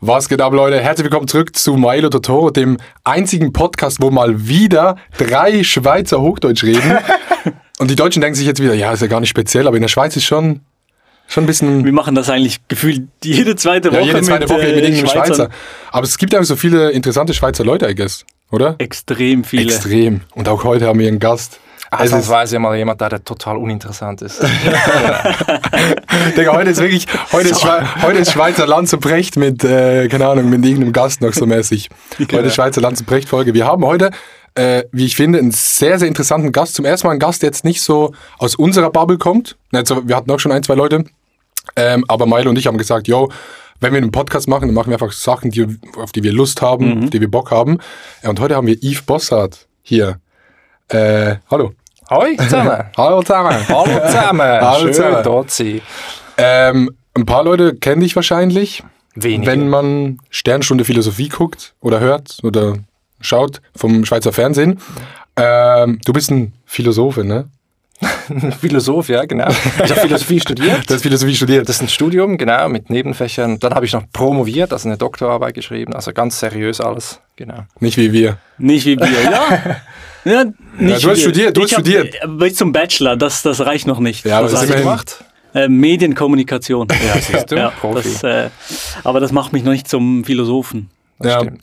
Was geht ab, Leute? Herzlich willkommen zurück zu Milo Totoro, dem einzigen Podcast, wo mal wieder drei Schweizer Hochdeutsch reden. Und die Deutschen denken sich jetzt wieder, ja, ist ja gar nicht speziell, aber in der Schweiz ist schon, schon ein bisschen. Wir machen das eigentlich gefühlt jede zweite Woche. Ja, jede zweite mit, Woche äh, mit irgendeinem Schweizern. Schweizer. Aber es gibt einfach so viele interessante Schweizer Leute, I guess, oder? Extrem viele. Extrem. Und auch heute haben wir einen Gast. Es ist, Ausnahmsweise mal jemand da, der total uninteressant ist. Digga, heute ist wirklich, heute ist, Schwe heute ist Schweizer Lanz und Brecht mit, äh, keine Ahnung, mit irgendeinem Gast noch so mäßig. Heute ist Schweizer Lanz und Brecht Folge. Wir haben heute, äh, wie ich finde, einen sehr, sehr interessanten Gast. Zum ersten Mal einen Gast, der jetzt nicht so aus unserer Bubble kommt. Also, wir hatten auch schon ein, zwei Leute. Ähm, aber Milo und ich haben gesagt, yo, wenn wir einen Podcast machen, dann machen wir einfach Sachen, die, auf die wir Lust haben, auf die wir Bock haben. Ja, und heute haben wir Yves Bossart hier. Äh, hallo. Hoi zusammen. Hallo zusammen. Hallo zusammen. Hallo Schön zusammen. dort zu sein. Ähm, ein paar Leute kennen dich wahrscheinlich, Wenige. wenn man Sternstunde Philosophie guckt oder hört oder schaut vom Schweizer Fernsehen. Ähm, du bist ein Philosophe, ne? Philosoph, ja, genau. Ich habe Philosophie studiert. Du hast Philosophie studiert. Das ist ein Studium, genau, mit Nebenfächern. Dann habe ich noch promoviert, also eine Doktorarbeit geschrieben. Also ganz seriös alles, genau. Nicht wie wir. Nicht wie wir, ja. Ja nicht du hast studiert, du ich hast hab- studiert. äh, Bis zum Bachelor, das, das reicht noch nicht. Ja, aber ist reicht immerhin- nicht. Äh, Medienkommunikation. Ja, siehst du, Ja, Profi. das, äh, aber das macht mich noch nicht zum Philosophen. Das Ja. stimmt.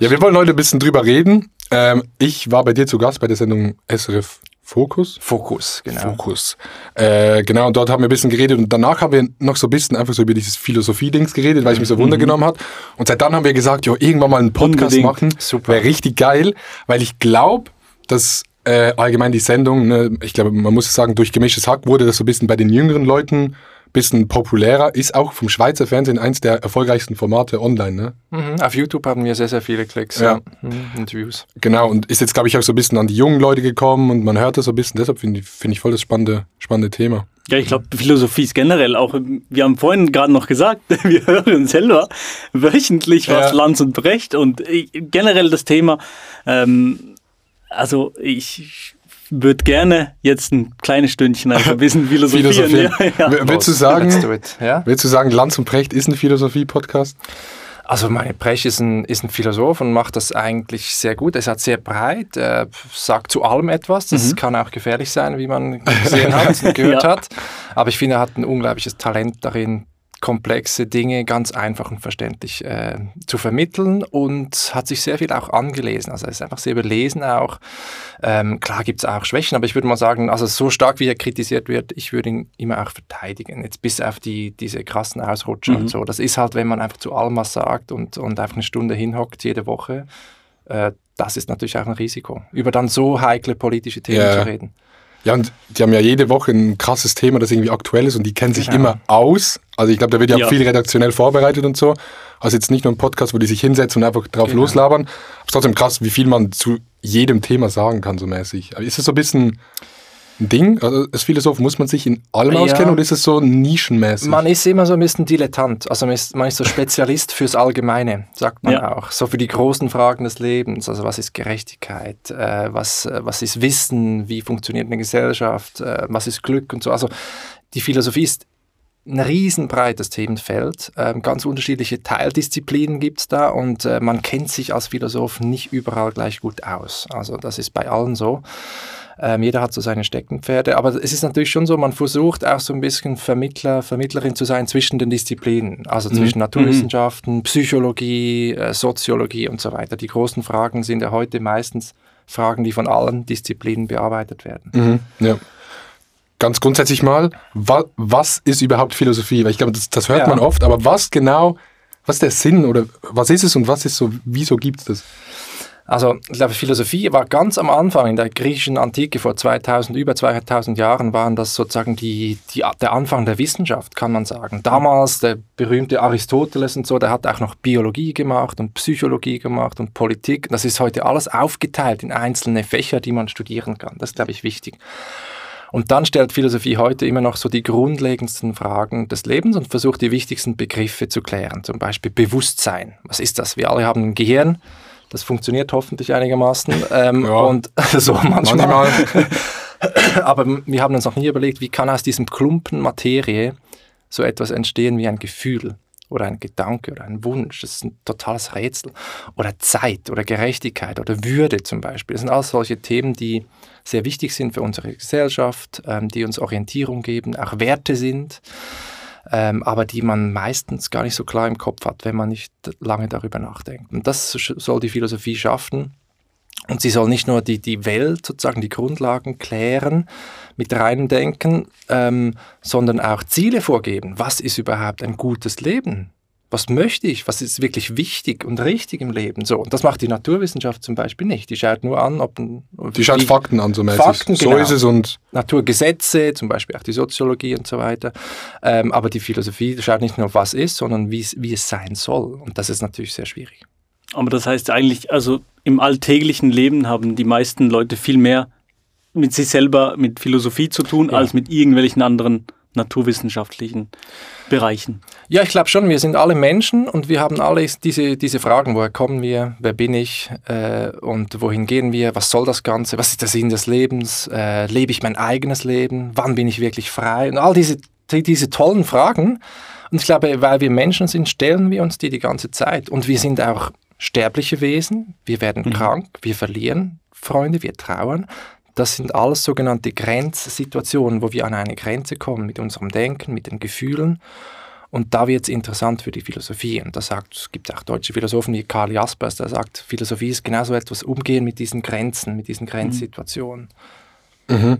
Ja, wir wollen heute ein bisschen drüber reden. Ähm, ich war bei dir zu Gast bei der Sendung SRF Fokus. Fokus, genau. Fokus. Äh, genau, und dort haben wir ein bisschen geredet und danach haben wir noch so ein bisschen einfach so über dieses Philosophie-Dings geredet, weil es mich so Wunder genommen hat. Und seit dann haben wir gesagt, jo, irgendwann mal einen Podcast Unbedingt. machen. Super. Wäre richtig geil, weil ich glaube, dass äh, allgemein die Sendung, ne, ich glaube, man muss sagen, durch gemischtes Hack wurde das so ein bisschen bei den jüngeren Leuten ein bisschen populärer, ist auch vom Schweizer Fernsehen eins der erfolgreichsten Formate online, ne? Mhm. Auf YouTube haben wir sehr, sehr viele Klicks Ja. ja. Mhm. und Views. Genau, und ist jetzt, glaube ich, auch so ein bisschen an die jungen Leute gekommen und man hört das so ein bisschen, deshalb finde ich, finde ich voll das spannende, spannende Thema. Ja, ich glaube, Philosophie ist generell auch, wir haben vorhin gerade noch gesagt, wir hören selber wöchentlich was Ja. Lanz und Brecht und äh, generell das Thema, ähm, also ich würde gerne jetzt ein kleines Stündchen einfach ein bisschen philosophieren. Philosophieren. Ja, ja. Willst du sagen. Ja? willst du sagen, Lanz und Precht ist ein Philosophie-Podcast? Also meine Brecht ist ein, ist ein Philosoph und macht das eigentlich sehr gut. Er ist halt sehr breit, äh, sagt zu allem etwas. Das kann auch gefährlich sein, wie man gesehen hat und gehört Ja. hat. Aber ich finde, er hat ein unglaubliches Talent darin, komplexe Dinge ganz einfach und verständlich äh, zu vermitteln und hat sich sehr viel auch angelesen. Also er ist einfach sehr belesen auch. Ähm, klar gibt es auch Schwächen, aber ich würde mal sagen, also so stark wie er kritisiert wird, ich würde ihn immer auch verteidigen. Jetzt bis auf die, diese krassen Ausrutscher und so. Das ist halt, wenn man einfach zu allem was sagt und, und einfach eine Stunde hinhockt jede Woche, äh, das ist natürlich auch ein Risiko, über dann so heikle politische Themen Ja. zu reden. Ja, und die haben ja jede Woche ein krasses Thema, das irgendwie aktuell ist und die kennen sich Genau. immer aus. Also ich glaube, da wird ja auch Ja. viel redaktionell vorbereitet und so. Also jetzt nicht nur ein Podcast, wo die sich hinsetzen und einfach drauf Genau. loslabern. Aber es ist trotzdem krass, wie viel man zu jedem Thema sagen kann, so mäßig. Aber ist es so ein bisschen Ding? Also als Philosoph muss man sich in allem Ja. auskennen oder ist es so nischenmäßig? Man ist immer so ein bisschen Dilettant, also man ist, man ist so Spezialist fürs Allgemeine, sagt man Ja. auch. So für die großen Fragen des Lebens, also was ist Gerechtigkeit, äh, was, äh, was ist Wissen, wie funktioniert eine Gesellschaft, äh, was ist Glück und so. Also die Philosophie ist ein riesenbreites Themenfeld, ähm, ganz unterschiedliche Teildisziplinen gibt es da und äh, man kennt sich als Philosoph nicht überall gleich gut aus. Also das ist bei allen so. Ähm, jeder hat so seine Steckenpferde, aber es ist natürlich schon so, man versucht auch so ein bisschen Vermittler, Vermittlerin zu sein zwischen den Disziplinen, also zwischen Naturwissenschaften, Psychologie, äh, Soziologie und so weiter. Die großen Fragen sind ja heute meistens Fragen, die von allen Disziplinen bearbeitet werden. Mhm, ja. Ganz grundsätzlich mal, wa was ist überhaupt Philosophie? Weil ich glaube, das, das hört Ja. man oft, aber was genau, was ist der Sinn oder was ist es und was ist so, wieso gibt es das? Also, ich glaube, Philosophie war ganz am Anfang in der griechischen Antike vor 2000, über 2000 Jahren, waren das sozusagen die, die, der Anfang der Wissenschaft, kann man sagen. Damals der berühmte Aristoteles und so, der hat auch noch Biologie gemacht und Psychologie gemacht und Politik. Das ist heute alles aufgeteilt in einzelne Fächer, die man studieren kann. Das ist, glaube ich, wichtig. Und dann stellt Philosophie heute immer noch so die grundlegendsten Fragen des Lebens und versucht die wichtigsten Begriffe zu klären. Zum Beispiel Bewusstsein. Was ist das? Wir alle haben ein Gehirn. Das funktioniert hoffentlich einigermaßen. Ähm, Ja. Und so manchmal. Manchmal. Aber wir haben uns noch nie überlegt, wie kann aus diesem Klumpen Materie so etwas entstehen wie ein Gefühl. oder ein Gedanke oder ein Wunsch. Das ist ein totales Rätsel. Oder Zeit oder Gerechtigkeit oder Würde zum Beispiel. Das sind alles solche Themen, die sehr wichtig sind für unsere Gesellschaft, ähm, die uns Orientierung geben, auch Werte sind, ähm, aber die man meistens gar nicht so klar im Kopf hat, wenn man nicht lange darüber nachdenkt. Und das soll die Philosophie schaffen. Und sie soll nicht nur die, die Welt, sozusagen die Grundlagen klären mit reinem Denken, ähm, sondern auch Ziele vorgeben. Was ist überhaupt ein gutes Leben? Was möchte ich, was ist wirklich wichtig und richtig im Leben. So, und das macht die Naturwissenschaft zum Beispiel nicht. Die schaut nur an, ob... Die schaut wie, Fakten an, so mäßig. Fakten, so genau. ist es und... Naturgesetze, zum Beispiel auch die Soziologie und so weiter. Ähm, aber die Philosophie schaut nicht nur, was ist, sondern wie es sein soll. Und das ist natürlich sehr schwierig. Aber das heißt eigentlich, also im alltäglichen Leben haben die meisten Leute viel mehr mit sich selber, mit Philosophie zu tun, ja. als mit irgendwelchen anderen naturwissenschaftlichen Bereichen. Ja, ich glaube schon, wir sind alle Menschen und wir haben alle diese, diese Fragen, woher kommen wir, wer bin ich? Äh, und wohin gehen wir, was soll das Ganze, was ist der Sinn des Lebens, äh, lebe ich mein eigenes Leben, wann bin ich wirklich frei? Und all diese, diese tollen Fragen. Und ich glaube, weil wir Menschen sind, stellen wir uns die die ganze Zeit. Und wir sind auch sterbliche Wesen, wir werden mhm. krank, wir verlieren Freunde, wir trauern. Das sind alles sogenannte Grenzsituationen, wo wir an eine Grenze kommen mit unserem Denken, mit den Gefühlen. Und da wird es interessant für die Philosophie. Und da sagt, es gibt auch deutsche Philosophen wie Karl Jaspers, der sagt, Philosophie ist genauso etwas Umgehen mit diesen Grenzen, mit diesen Grenzsituationen. Mhm.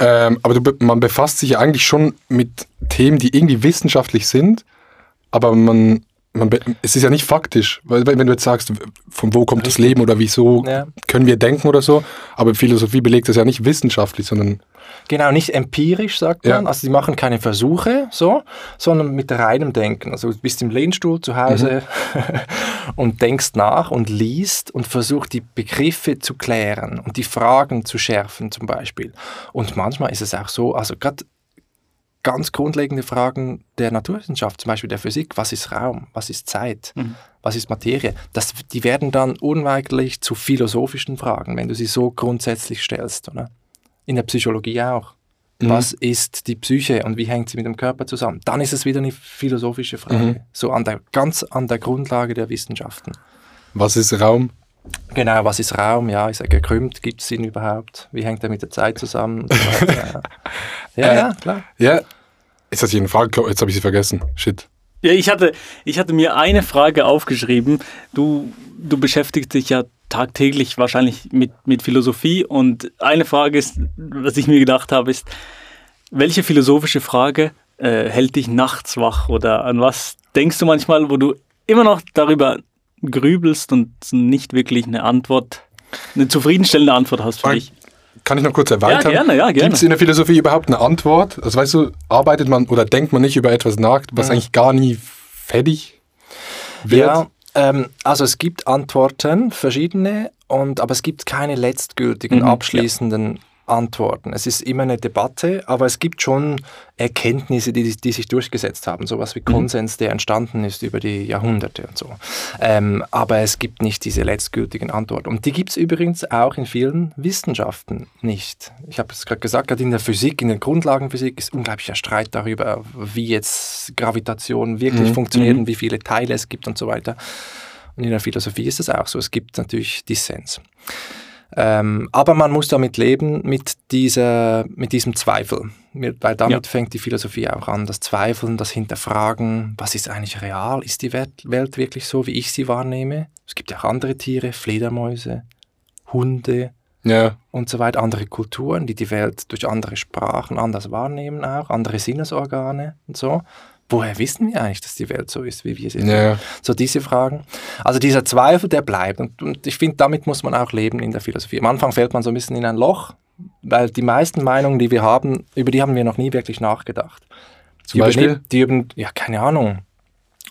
Ähm, aber du, man befasst sich ja eigentlich schon mit Themen, die irgendwie wissenschaftlich sind, aber man man, es ist ja nicht faktisch, weil wenn du jetzt sagst, von wo kommt Richtig. das Leben oder wieso ja. können wir denken oder so, aber Philosophie belegt das ja nicht wissenschaftlich, sondern Genau, nicht empirisch, sagt man. Ja. Also sie machen keine Versuche, so, sondern mit reinem Denken. Also du bist im Lehnstuhl zu Hause mhm. und denkst nach und liest und versuchst die Begriffe zu klären und die Fragen zu schärfen zum Beispiel. Und manchmal ist es auch so, also gerade ganz grundlegende Fragen der Naturwissenschaft, zum Beispiel der Physik, was ist Raum, was ist Zeit, mhm. was ist Materie, das, die werden dann unweigerlich zu philosophischen Fragen, wenn du sie so grundsätzlich stellst. Oder? In der Psychologie auch. Mhm. Was ist die Psyche und wie hängt sie mit dem Körper zusammen? Dann ist es wieder eine philosophische Frage, mhm. so an der, ganz an der Grundlage der Wissenschaften. Was ist Raum? Genau, was ist Raum? Ja, ist er gekrümmt? Gibt es ihn überhaupt? Wie hängt er mit der Zeit zusammen? So ja, äh, ja, klar. Ja, ist das hier eine Frage? Jetzt habe ich sie vergessen. Shit. Ja, ich hatte, ich hatte mir eine Frage aufgeschrieben. Du, du beschäftigst dich ja tagtäglich wahrscheinlich mit, mit Philosophie und eine Frage ist, was ich mir gedacht habe, ist, welche philosophische Frage äh, hält dich nachts wach oder an was denkst du manchmal, wo du immer noch darüber grübelst und nicht wirklich eine Antwort, eine zufriedenstellende Antwort hast für dich. Kann ich noch kurz erweitern? Ja, gerne, ja, gerne. Gibt es in der Philosophie überhaupt eine Antwort? Also weißt du, arbeitet man oder denkt man nicht über etwas nach, was ja. eigentlich gar nie fertig wird? Ja, ähm, also es gibt Antworten, verschiedene, und, aber es gibt keine letztgültigen, mhm, abschließenden ja. Antworten. Es ist immer eine Debatte, aber es gibt schon Erkenntnisse, die, die sich durchgesetzt haben. Sowas wie mhm. Konsens, der entstanden ist über die Jahrhunderte und so. Ähm, aber es gibt nicht diese letztgültigen Antworten. Und die gibt es übrigens auch in vielen Wissenschaften nicht. Ich habe es gerade gesagt, gerade in der Physik, in der Grundlagenphysik ist unglaublicher Streit darüber, wie jetzt Gravitation wirklich mhm. funktioniert mhm. und wie viele Teile es gibt und so weiter. Und in der Philosophie ist es auch so. Es gibt natürlich Dissens. Ähm, aber man muss damit leben, mit, dieser, mit diesem Zweifel. Weil damit ja. fängt die Philosophie auch an. Das Zweifeln, das Hinterfragen, was ist eigentlich real? Ist die Welt, Welt wirklich so, wie ich sie wahrnehme? Es gibt ja auch andere Tiere, Fledermäuse, Hunde ja. und so weiter, andere Kulturen, die die Welt durch andere Sprachen anders wahrnehmen auch, andere Sinnesorgane und so woher wissen wir eigentlich, dass die Welt so ist, wie wir sie ja. So diese Fragen. Also dieser Zweifel, der bleibt. Und, und ich finde, damit muss man auch leben in der Philosophie. Am Anfang fällt man so ein bisschen in ein Loch, weil die meisten Meinungen, die wir haben, über die haben wir noch nie wirklich nachgedacht. Zum die Beispiel? die über, ja, keine Ahnung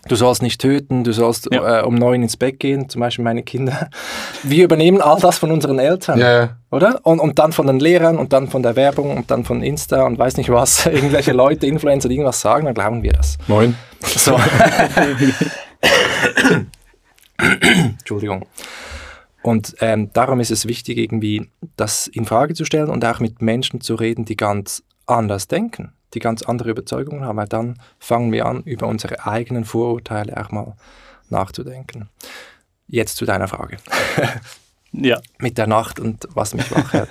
du sollst nicht töten, du sollst ja. äh, um neun ins Bett gehen, zum Beispiel meine Kinder. Wir übernehmen all das von unseren Eltern, ja. oder? Und, und dann von den Lehrern und dann von der Werbung und dann von Insta und weiß nicht was, irgendwelche Leute, Influencer, die irgendwas sagen, dann glauben wir das. Moin. So. Entschuldigung. Und ähm, darum ist es wichtig, irgendwie das in Frage zu stellen und auch mit Menschen zu reden, die ganz anders denken die ganz andere Überzeugungen haben, weil dann fangen wir an, über unsere eigenen Vorurteile auch mal nachzudenken. Jetzt zu deiner Frage. ja. Mit der Nacht und was mich wach hält.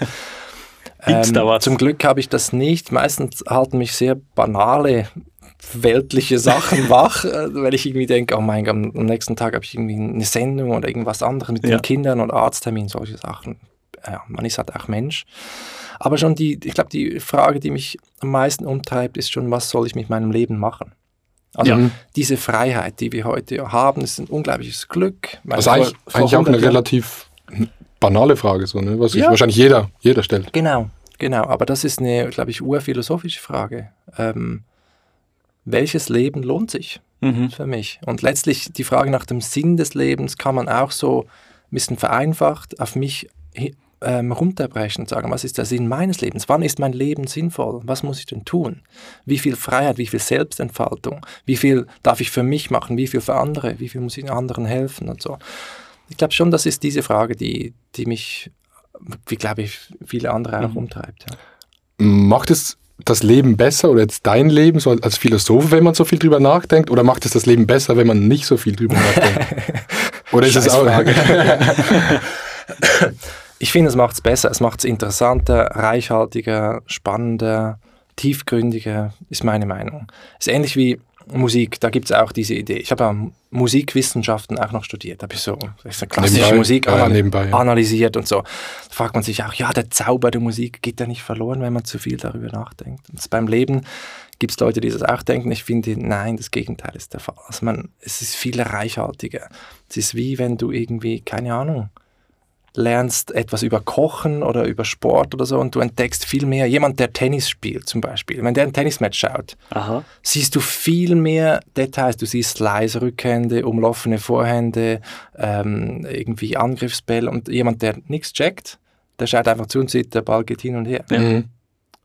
ähm? Zum Glück habe ich das nicht. Meistens halten mich sehr banale weltliche Sachen wach, äh, wenn ich irgendwie denke, oh mein Gott, am nächsten Tag habe ich irgendwie eine Sendung oder irgendwas anderes mit ja. den Kindern oder Arzttermin, solche Sachen. Ja, man ist halt auch Mensch. Aber schon die, ich glaube, die Frage, die mich am meisten umtreibt, ist schon, was soll ich mit meinem Leben machen? Also ja. diese Freiheit, die wir heute haben, ist ein unglaubliches Glück. Das ist eigentlich, vor eigentlich auch eine relativ banale Frage, so, ne? was sich wahrscheinlich jeder, jeder stellt. Genau, genau. Aber das ist eine, glaube ich, urphilosophische Frage. Ähm, welches Leben lohnt sich mhm. für mich? Und letztlich die Frage nach dem Sinn des Lebens kann man auch so ein bisschen vereinfacht auf mich ähm, runterbrechen und sagen, was ist der Sinn meines Lebens? Wann ist mein Leben sinnvoll? Was muss ich denn tun? Wie viel Freiheit, wie viel Selbstentfaltung? Wie viel darf ich für mich machen? Wie viel für andere? Wie viel muss ich anderen helfen und so? Ich glaube schon, das ist diese Frage, die, die mich, wie glaube ich, viele andere auch mhm. umtreibt. Ja. Macht es das Leben besser oder jetzt dein Leben so als Philosoph, wenn man so viel drüber nachdenkt? Oder macht es das Leben besser, wenn man nicht so viel drüber nachdenkt? oder ist es auch. ich finde, es macht es besser. Es macht es interessanter, reichhaltiger, spannender, tiefgründiger, ist meine Meinung. Es ist ähnlich wie Musik, da gibt es auch diese Idee. Ich habe ja Musikwissenschaften auch noch studiert, habe ich so, so klassische nebenbei, Musik äh, nebenbei, analysiert und so. Da fragt man sich auch, ja, der Zauber der Musik geht ja nicht verloren, wenn man zu viel darüber nachdenkt. Und beim Leben gibt es Leute, die das auch denken. Ich finde, nein, das Gegenteil ist der Fall. Also man, es ist viel reichhaltiger. Es ist wie wenn du irgendwie, keine Ahnung, lernst etwas über Kochen oder über Sport oder so und du entdeckst viel mehr. Jemand, der Tennis spielt zum Beispiel, wenn der ein Tennismatch schaut, Aha. siehst du viel mehr Details. Du siehst Slice-Rückhände, umlaufene Vorhände, ähm, irgendwie Angriffsbälle und jemand, der nichts checkt, der schaut einfach zu und sieht, der Ball geht hin und her. Mhm.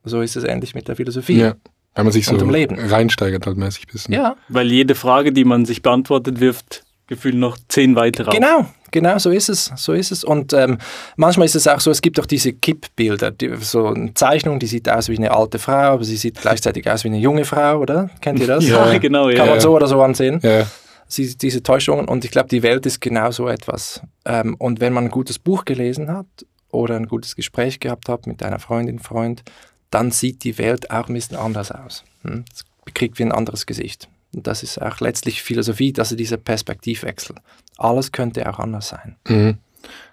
So ist es ähnlich mit der Philosophie. Ja. Wenn man sich so reinsteigert halt mäßig ein bisschen. Ja. Weil jede Frage, die man sich beantwortet, wirft gefühlt noch zehn weitere. Genau, genau, so ist es, so ist es. Und ähm, manchmal ist es auch so, es gibt auch diese Kippbilder, die, so eine Zeichnung, die sieht aus wie eine alte Frau, aber sie sieht gleichzeitig aus wie eine junge Frau, oder? Kennt ihr das? ja, genau. Kann man so oder so ansehen. Ja. Sie, diese Täuschungen und ich glaube, die Welt ist genau so etwas. Ähm, und wenn man ein gutes Buch gelesen hat oder ein gutes Gespräch gehabt hat mit einer Freundin, Freund, dann sieht die Welt auch ein bisschen anders aus. Hm? Es kriegt wie ein anderes Gesicht. Und das ist auch letztlich Philosophie, also dieser Perspektivwechsel. Alles könnte auch anders sein. Mhm.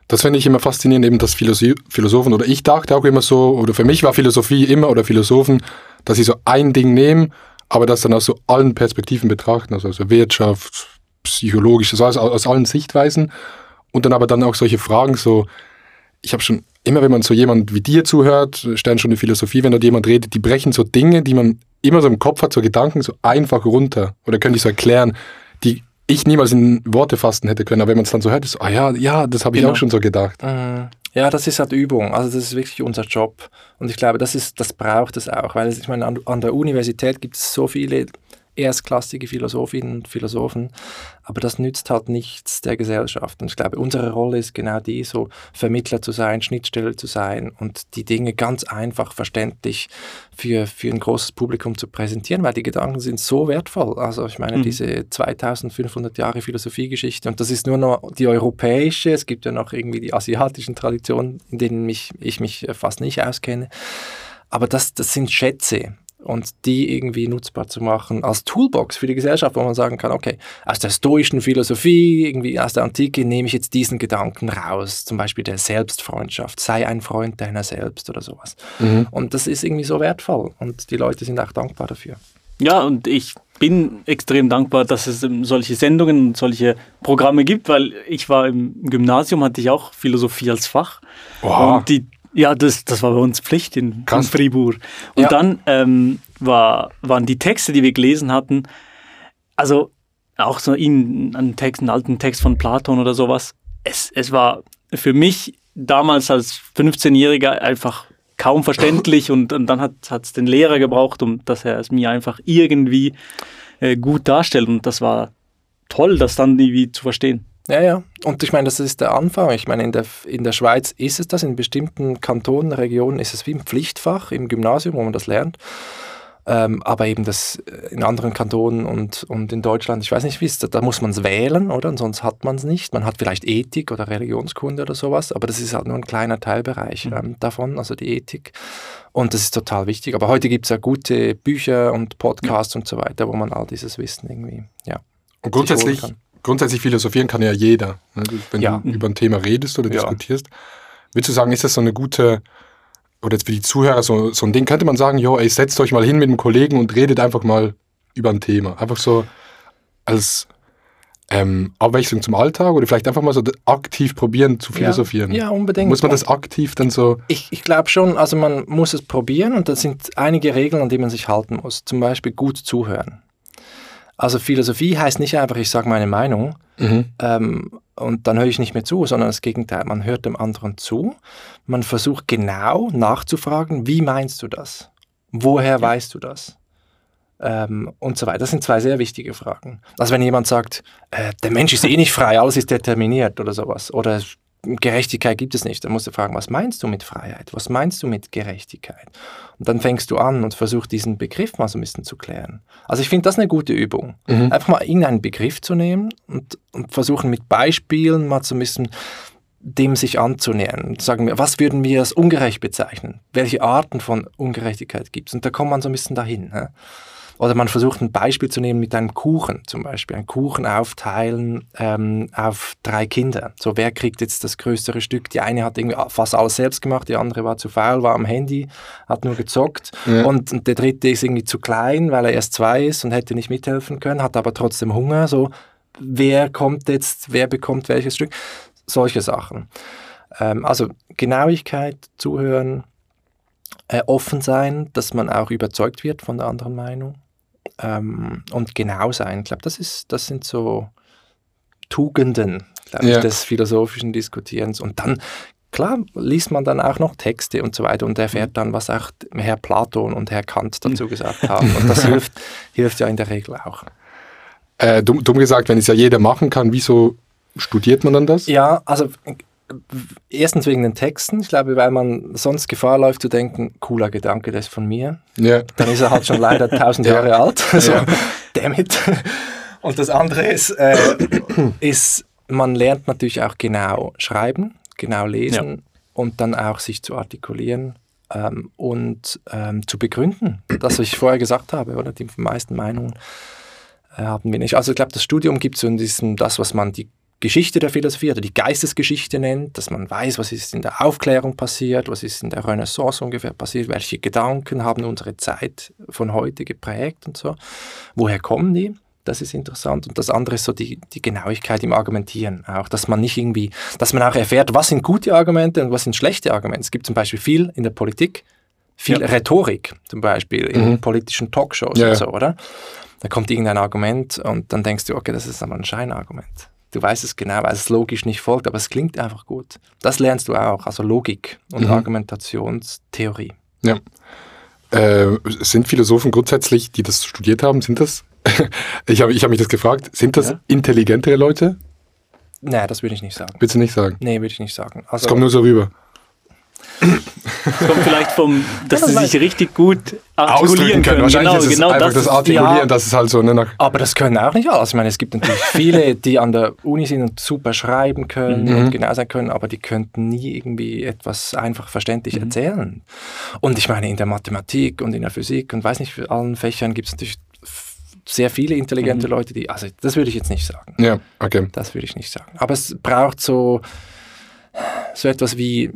Das finde ich immer faszinierend, eben, dass Philosophen, oder ich dachte auch immer so, oder für mich war Philosophie immer, oder Philosophen, dass sie so ein Ding nehmen, aber das dann aus so allen Perspektiven betrachten, also, also Wirtschaft, psychologisch, also aus, aus allen Sichtweisen. Und dann aber dann auch solche Fragen, so, ich habe schon immer, wenn man so jemand wie dir zuhört, stellen schon die Philosophie, wenn dort jemand redet, die brechen so Dinge, die man immer so im Kopf hat, so Gedanken so einfach runter. Oder könnte ich so erklären, die ich niemals in Worte fassen hätte können. Aber wenn man es dann so hört, ist so, ah ja, ja, das habe ich genau. auch schon so gedacht. Mhm. Ja, das ist halt Übung. Also das ist wirklich unser Job. Und ich glaube, das, ist, das braucht es auch. Weil ich meine, an, an der Universität gibt es so viele erstklassige Philosophinnen und Philosophen, aber das nützt halt nichts der Gesellschaft. Und ich glaube, unsere Rolle ist genau die, so Vermittler zu sein, Schnittstelle zu sein und die Dinge ganz einfach verständlich für, für ein großes Publikum zu präsentieren, weil die Gedanken sind so wertvoll. Also ich meine, mhm. diese 2500 Jahre Philosophiegeschichte und das ist nur noch die europäische, es gibt ja noch irgendwie die asiatischen Traditionen, in denen mich, ich mich fast nicht auskenne. Aber das, das sind Schätze und die irgendwie nutzbar zu machen als Toolbox für die Gesellschaft, wo man sagen kann, okay, aus der stoischen Philosophie, irgendwie aus der Antike nehme ich jetzt diesen Gedanken raus, zum Beispiel der Selbstfreundschaft, sei ein Freund deiner selbst oder sowas. Mhm. Und das ist irgendwie so wertvoll und die Leute sind auch dankbar dafür. Ja, und ich bin extrem dankbar, dass es solche Sendungen und solche Programme gibt, weil ich war im Gymnasium, hatte ich auch Philosophie als Fach. Wow. Und die ja, das, das war bei uns Pflicht in, in Fribourg. Und ja. dann ähm, war, waren die Texte, die wir gelesen hatten, also auch so in einen Text, einen alten Text von Platon oder sowas. Es, es war für mich damals als 15-Jähriger einfach kaum verständlich und, und dann hat es den Lehrer gebraucht, um dass er es mir einfach irgendwie äh, gut darstellt. Und das war toll, das dann irgendwie zu verstehen. Ja, ja. Und ich meine, das ist der Anfang. Ich meine, in der, in der Schweiz ist es das, in bestimmten Kantonen, Regionen ist es wie ein Pflichtfach im Gymnasium, wo man das lernt. Ähm, aber eben das äh, in anderen Kantonen und, und in Deutschland, ich weiß nicht, wie es da muss man es wählen, oder? Und sonst hat man es nicht. Man hat vielleicht Ethik oder Religionskunde oder sowas, aber das ist halt nur ein kleiner Teilbereich mhm. ähm, davon, also die Ethik. Und das ist total wichtig. Aber heute gibt es ja gute Bücher und Podcasts mhm. und so weiter, wo man all dieses Wissen irgendwie, ja. Und grundsätzlich, grundsätzlich philosophieren kann ja jeder. Ne? Wenn ja. du über ein Thema redest oder ja. diskutierst. Willst du sagen, ist das so eine gute oder jetzt für die Zuhörer so, so ein Ding, könnte man sagen, jo, ey, setzt euch mal hin mit einem Kollegen und redet einfach mal über ein Thema. Einfach so als ähm, Abwechslung zum Alltag oder vielleicht einfach mal so aktiv probieren zu philosophieren. Ja, ja unbedingt. Muss man das aktiv dann so? Ich, ich glaube schon, also man muss es probieren und da sind einige Regeln, an die man sich halten muss. Zum Beispiel gut zuhören. Also Philosophie heißt nicht einfach, ich sage meine Meinung mhm. ähm, und dann höre ich nicht mehr zu, sondern das Gegenteil. Man hört dem anderen zu, man versucht genau nachzufragen, wie meinst du das? Woher ja. weißt du das? Ähm, und so weiter. Das sind zwei sehr wichtige Fragen. Also wenn jemand sagt, äh, der Mensch ist eh nicht frei, alles ist determiniert oder sowas, oder Gerechtigkeit gibt es nicht. Dann musst du fragen, was meinst du mit Freiheit? Was meinst du mit Gerechtigkeit? Und dann fängst du an und versuchst diesen Begriff mal so ein bisschen zu klären. Also ich finde das eine gute Übung. Mhm. Einfach mal irgendeinen Begriff zu nehmen und, und versuchen mit Beispielen mal so ein bisschen dem sich anzunähern. Sagen wir, was würden wir als ungerecht bezeichnen? Welche Arten von Ungerechtigkeit gibt es? Und da kommt man so ein bisschen dahin. Ne? Oder man versucht ein Beispiel zu nehmen mit einem Kuchen zum Beispiel. Einen Kuchen aufteilen ähm, auf drei Kinder. So, wer kriegt jetzt das größere Stück? Die eine hat irgendwie fast alles selbst gemacht, die andere war zu faul, war am Handy, hat nur gezockt. Ja. Und, und der dritte ist irgendwie zu klein, weil er erst zwei ist und hätte nicht mithelfen können, hat aber trotzdem Hunger. So, wer kommt jetzt, wer bekommt welches Stück? Solche Sachen. Ähm, also Genauigkeit, zuhören, äh, offen sein, dass man auch überzeugt wird von der anderen Meinung ähm, und genau sein. Ich glaube, das, das sind so Tugenden ja. ich, des philosophischen Diskutierens. Und dann, klar, liest man dann auch noch Texte und so weiter und erfährt dann, was auch Herr Platon und Herr Kant dazu gesagt haben. Und das hilft, hilft ja in der Regel auch. Äh, dumm, dumm gesagt, wenn es ja jeder machen kann, wieso studiert man dann das? Ja, also erstens wegen den Texten. Ich glaube, weil man sonst Gefahr läuft zu denken, cooler Gedanke, das ist von mir. Ja. Dann ist er halt schon leider tausend ja. Jahre alt. So, ja. damit. Und das andere ist, äh, ist, man lernt natürlich auch genau schreiben, genau lesen ja. und dann auch sich zu artikulieren ähm, und ähm, zu begründen. Das, was ich vorher gesagt habe, oder die meisten Meinungen äh, haben wir nicht. Also ich glaube, das Studium gibt so in diesem, das, was man die Geschichte der Philosophie oder die Geistesgeschichte nennt, dass man weiß, was ist in der Aufklärung passiert, was ist in der Renaissance ungefähr passiert, welche Gedanken haben unsere Zeit von heute geprägt und so. Woher kommen die? Das ist interessant. Und das andere ist so die, die Genauigkeit im Argumentieren. Auch, dass man nicht irgendwie, dass man auch erfährt, was sind gute Argumente und was sind schlechte Argumente. Es gibt zum Beispiel viel in der Politik, viel ja. Rhetorik, zum Beispiel in mhm. politischen Talkshows ja. und so, oder? Da kommt irgendein Argument und dann denkst du, okay, das ist aber ein Scheinargument. Du weißt es genau, weil es logisch nicht folgt, aber es klingt einfach gut. Das lernst du auch, also Logik und mhm. Argumentationstheorie. Ja. Äh, sind Philosophen grundsätzlich, die das studiert haben, sind das, ich habe ich hab mich das gefragt, sind das ja? intelligentere Leute? Nein, das würde ich nicht sagen. Willst du nicht sagen? Nee, würde ich nicht sagen. Also, es kommt nur so rüber. Das kommt vielleicht vom, dass sie sich richtig gut artikulieren können. Wahrscheinlich genau, ist es genau einfach das, das Artikulieren, ja, das ist halt so. Ne, aber das können auch nicht alle. Ich meine, es gibt natürlich viele, die an der Uni sind und super schreiben können mhm. und genau sein können, aber die könnten nie irgendwie etwas einfach verständlich mhm. erzählen. Und ich meine, in der Mathematik und in der Physik und weiß nicht, für allen Fächern gibt es natürlich sehr viele intelligente mhm. Leute, die, also das würde ich jetzt nicht sagen. Ja, okay. Das würde ich nicht sagen. Aber es braucht so, so etwas wie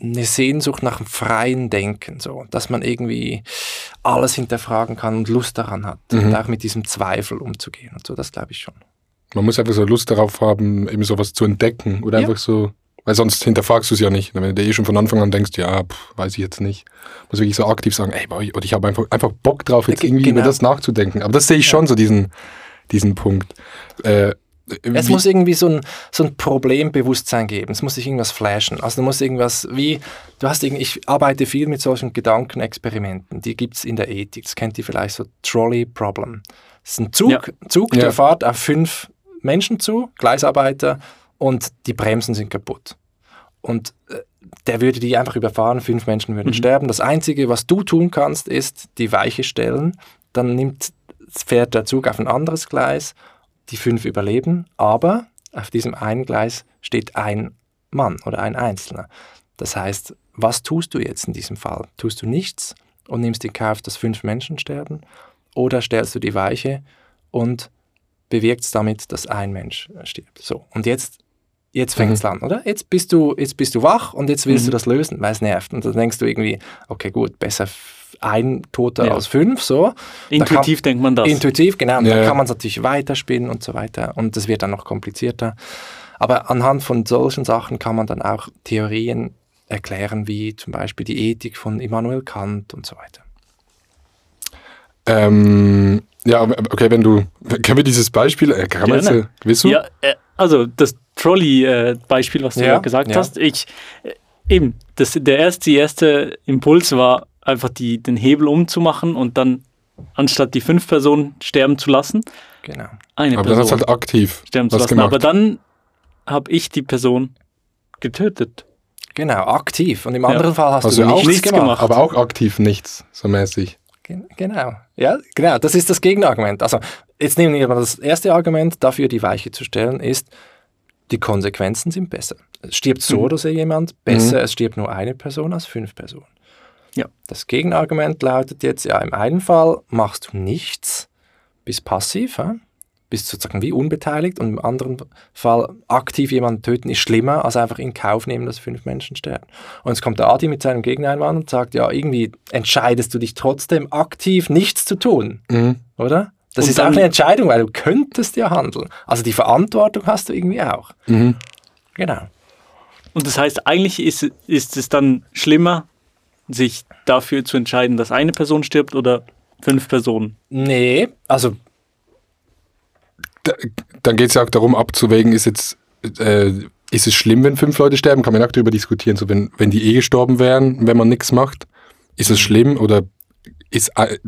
eine Sehnsucht nach einem freien Denken, so, dass man irgendwie alles hinterfragen kann und Lust daran hat mhm. und auch mit diesem Zweifel umzugehen und so, das glaube ich schon. Man muss einfach so Lust darauf haben, eben sowas zu entdecken oder ja. einfach so, weil sonst hinterfragst du es ja nicht. Wenn du eh schon von Anfang an denkst, ja, pff, weiß ich jetzt nicht, muss wirklich so aktiv sagen, ey, oder ich habe einfach, einfach Bock drauf, jetzt irgendwie genau. über das nachzudenken. Aber das sehe ich ja. schon so diesen, diesen Punkt. Äh, es muss irgendwie so ein, so ein Problembewusstsein geben. Es muss sich irgendwas flashen. Also du musst irgendwas, wie, du hast irgendwie, ich arbeite viel mit solchen Gedankenexperimenten. Die gibt es in der Ethik. Das kennt ihr vielleicht so Trolley Problem. Das ist ein Zug, ja. Zug der ja. fährt auf fünf Menschen zu, Gleisarbeiter, und die Bremsen sind kaputt. und äh, der würde die einfach überfahren, fünf Menschen würden sterben. Das Einzige, was du tun kannst, ist die Weiche stellen. Dann nimmt, fährt der Zug auf ein anderes Gleis, die fünf überleben, aber auf diesem einen Gleis steht ein Mann oder ein Einzelner. Das heißt, was tust du jetzt in diesem Fall? Tust du nichts und nimmst in Kauf, dass fünf Menschen sterben? Oder stellst du die Weiche und bewirkst damit, dass ein Mensch stirbt? So, und jetzt, jetzt fängt es an, oder? Jetzt bist, du, jetzt bist du wach und jetzt willst du das lösen, weil es nervt. Und dann denkst du irgendwie, okay, gut, besser ein Toter Ja. als fünf, so. Da kann- Intuitiv denkt man das. Intuitiv, genau. Und Ja, dann kann man es natürlich weiterspinnen und so weiter. Und das wird dann noch komplizierter. Aber anhand von solchen Sachen kann man dann auch Theorien erklären, wie zum Beispiel die Ethik von Immanuel Kant und so weiter. Ähm, ja, okay, wenn du, können wir dieses Beispiel, äh, kann man äh, willst du? Ja, äh, also das Trolley-Beispiel, was du Ja, gesagt ja. hast, ich äh, eben, das, der erste, die erste Impuls war einfach die, den Hebel umzumachen und dann anstatt die fünf Personen sterben zu lassen, Genau. eine Aber dann Person halt aktiv sterben zu was lassen. gemacht. Aber dann habe ich die Person getötet. Genau, aktiv. Und im Ja. anderen Fall hast Also du auch nichts, nichts gemacht. gemacht. aber auch aktiv nichts, so mäßig. Gen- Genau. Ja, genau. Das ist das Gegenargument. Also, jetzt nehmen wir mal das erste Argument, dafür die Weiche zu stellen, ist, die Konsequenzen sind besser. Es stirbt so Mhm. oder so jemand, besser, es stirbt nur eine Person als fünf Personen. Ja. Das Gegenargument lautet jetzt, ja, im einen Fall machst du nichts, bist passiv, ja? bist sozusagen wie unbeteiligt und im anderen Fall aktiv jemanden töten ist schlimmer, als einfach in Kauf nehmen, dass fünf Menschen sterben. Und jetzt kommt der Adi mit seinem Gegeneinwand und sagt, ja, irgendwie entscheidest du dich trotzdem aktiv nichts zu tun, Mhm. oder? Das Und ist auch eine Entscheidung, weil du könntest ja handeln. Also die Verantwortung hast du irgendwie auch. Mhm. Genau. Und das heißt, eigentlich ist, ist es dann schlimmer, sich dafür zu entscheiden, dass eine Person stirbt oder fünf Personen. Nee, also Da, dann geht es ja auch darum abzuwägen, ist jetzt, äh, ist es schlimm, wenn fünf Leute sterben? Kann man auch darüber diskutieren, so wenn, wenn die eh gestorben wären, wenn man nichts macht. Ist es schlimm oder ist, äh,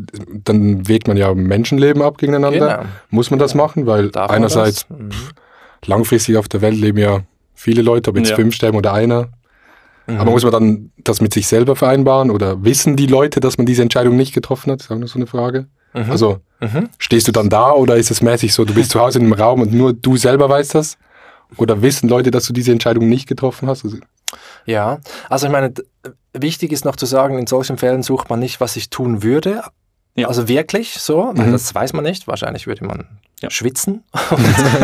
dann wägt man ja Menschenleben ab gegeneinander. Genau. Muss man das machen? Weil darf einerseits? Mhm. langfristig auf der Welt leben ja viele Leute, ob jetzt Ja. fünf sterben oder einer. Mhm. Aber muss man dann das mit sich selber vereinbaren oder wissen die Leute, dass man diese Entscheidung nicht getroffen hat? Das ist auch noch so eine Frage. Mhm. Also Mhm. stehst du dann da oder ist es mäßig so, du bist zu Hause in einem Raum und nur du selber weißt das? Oder wissen Leute, dass du diese Entscheidung nicht getroffen hast? Also, Ja, also ich meine, wichtig ist noch zu sagen, in solchen Fällen sucht man nicht, was ich tun würde. Ja. Also wirklich so, weil Mhm. das weiß man nicht. Wahrscheinlich würde man Ja. schwitzen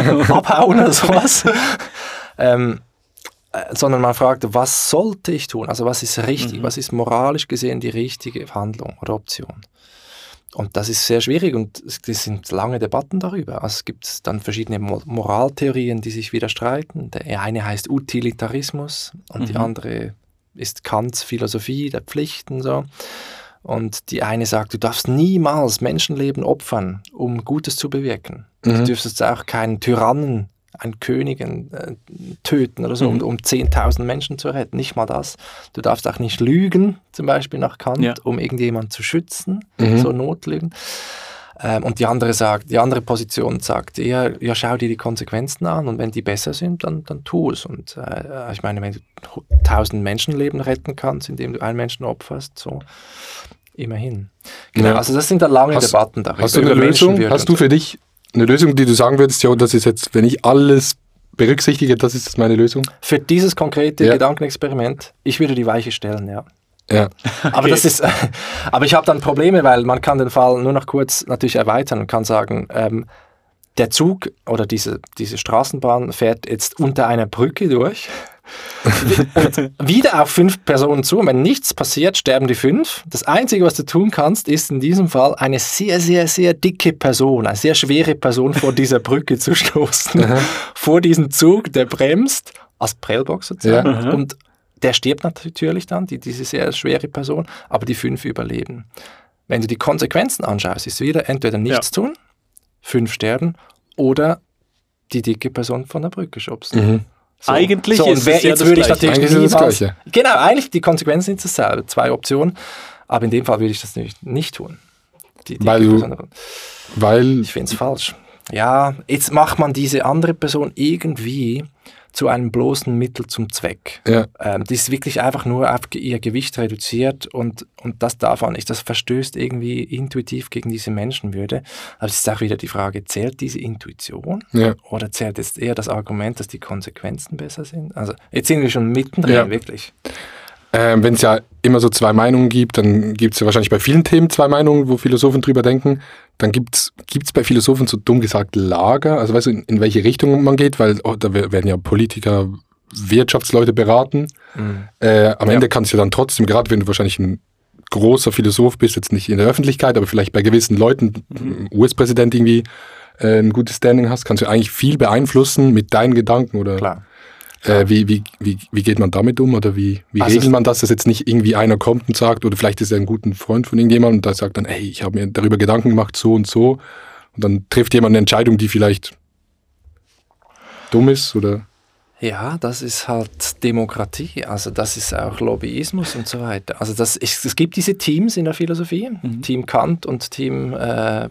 und abhauen oder sowas. ähm, äh, sondern man fragt, was sollte ich tun? Also was ist richtig? Mhm. Was ist moralisch gesehen die richtige Handlung oder Option? Und das ist sehr schwierig und es sind lange Debatten darüber. Also es gibt dann verschiedene Mo- Moraltheorien, die sich widerstreiten. Der eine heißt Utilitarismus und die Mhm. andere ist Kants Philosophie der Pflichten so. Und die eine sagt, du darfst niemals Menschenleben opfern, um Gutes zu bewirken. Du Mhm. dürftest auch keinen Tyrannen, einen König äh, töten oder so, Mhm. um, um 10.000 Menschen zu retten. Nicht mal das. Du darfst auch nicht lügen, zum Beispiel nach Kant, Ja. um irgendjemanden zu schützen, Mhm. so Notlügen. Ähm, und die andere sagt, die andere Position sagt eher, ja, schau dir die Konsequenzen an und wenn die besser sind, dann, dann tu es. Und äh, ich meine, wenn du tausend Menschenleben retten kannst, indem du einen Menschen opferst, so immerhin. Genau, Ja. also das sind da lange Hast- Debatten darüber. hast du eine Lösung? Hast du für dich eine Lösung, die du sagen würdest, ja, das ist jetzt, wenn ich alles berücksichtige, das ist jetzt meine Lösung? Für dieses konkrete Ja. Gedankenexperiment, ich würde die Weiche stellen, ja. Ja. Aber Okay. das ist, aber ich habe dann Probleme, weil man kann den Fall nur noch kurz natürlich erweitern und kann sagen, ähm, der Zug oder diese, diese Straßenbahn fährt jetzt unter einer Brücke durch und wieder auf fünf Personen zu. Und wenn nichts passiert, sterben die fünf. Das Einzige, was du tun kannst, ist in diesem Fall eine sehr, sehr, sehr dicke Person, eine sehr schwere Person vor dieser Brücke zu stoßen. vor diesen Zug, der bremst, als Prellbox sozusagen. Ja. Und der stirbt natürlich dann, die, diese sehr schwere Person, aber die fünf überleben. Wenn du die Konsequenzen anschaust, ist wieder entweder nichts tun, fünf sterben, oder die dicke Person von der Brücke schubsen. Mhm. So. Eigentlich so, und ist wer, es ja jetzt das würde ich Gleiche. natürlich Eigentlich ist es das niemals, Gleiche. Genau, eigentlich die Konsequenzen sind dasselbe, zwei Optionen, aber in dem Fall würde ich das nicht, nicht tun. Die dicke Weil du-. Weil, Ich finde es falsch. Ja, jetzt macht man diese andere Person irgendwie zu einem bloßen Mittel zum Zweck. Ja. Ähm, die ist wirklich einfach nur auf ihr Gewicht reduziert und, und das darf auch nicht. Das verstößt irgendwie intuitiv gegen diese Menschenwürde. Aber es ist auch wieder die Frage, zählt diese Intuition Ja. oder zählt jetzt eher das Argument, dass die Konsequenzen besser sind? Also jetzt sind wir schon mittendrin, Ja. wirklich. Ähm, Wenn es ja immer so zwei Meinungen gibt, dann gibt es ja wahrscheinlich bei vielen Themen zwei Meinungen, wo Philosophen drüber denken. Dann gibt es bei Philosophen so dumm gesagt Lager, also weißt du, in, in welche Richtung man geht, weil oh, da wer- werden ja Politiker, Wirtschaftsleute beraten. Äh, am Ja. Ende kannst du dann trotzdem, gerade wenn du wahrscheinlich ein großer Philosoph bist, jetzt nicht in der Öffentlichkeit, aber vielleicht bei gewissen Leuten, US-Präsident irgendwie, äh, ein gutes Standing hast, kannst du eigentlich viel beeinflussen mit deinen Gedanken oder Klar. Äh, wie, wie, wie, wie geht man damit um oder wie, wie Also regelt man das, dass jetzt nicht irgendwie einer kommt und sagt, oder vielleicht ist er ein guter Freund von irgendjemandem und der sagt dann, ey, ich habe mir darüber Gedanken gemacht, so und so. Und dann trifft jemand eine Entscheidung, die vielleicht dumm ist oder. Ja, das ist halt Demokratie, also das ist auch Lobbyismus und so weiter. Also das, es, es gibt diese Teams in der Philosophie, Team Kant und Team äh,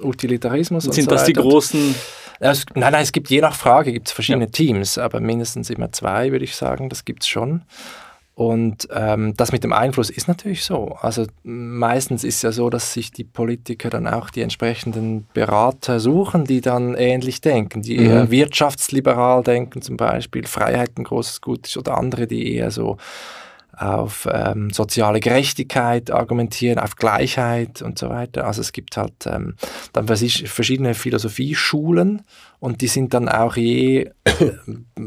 Utilitarismus und Sind so das die großen es, nein, nein, es gibt je nach Frage gibt es verschiedene Teams, aber mindestens immer zwei, würde ich sagen, das gibt es schon. Und ähm, das mit dem Einfluss ist natürlich so. Also meistens ist ja so, dass sich die Politiker dann auch die entsprechenden Berater suchen, die dann ähnlich denken, die Mhm. eher wirtschaftsliberal denken zum Beispiel, Freiheit ein großes Gut ist, oder andere, die eher so auf ähm, soziale Gerechtigkeit argumentieren, auf Gleichheit und so weiter. Also es gibt halt ähm, dann verschiedene Philosophieschulen und die sind dann auch je, äh,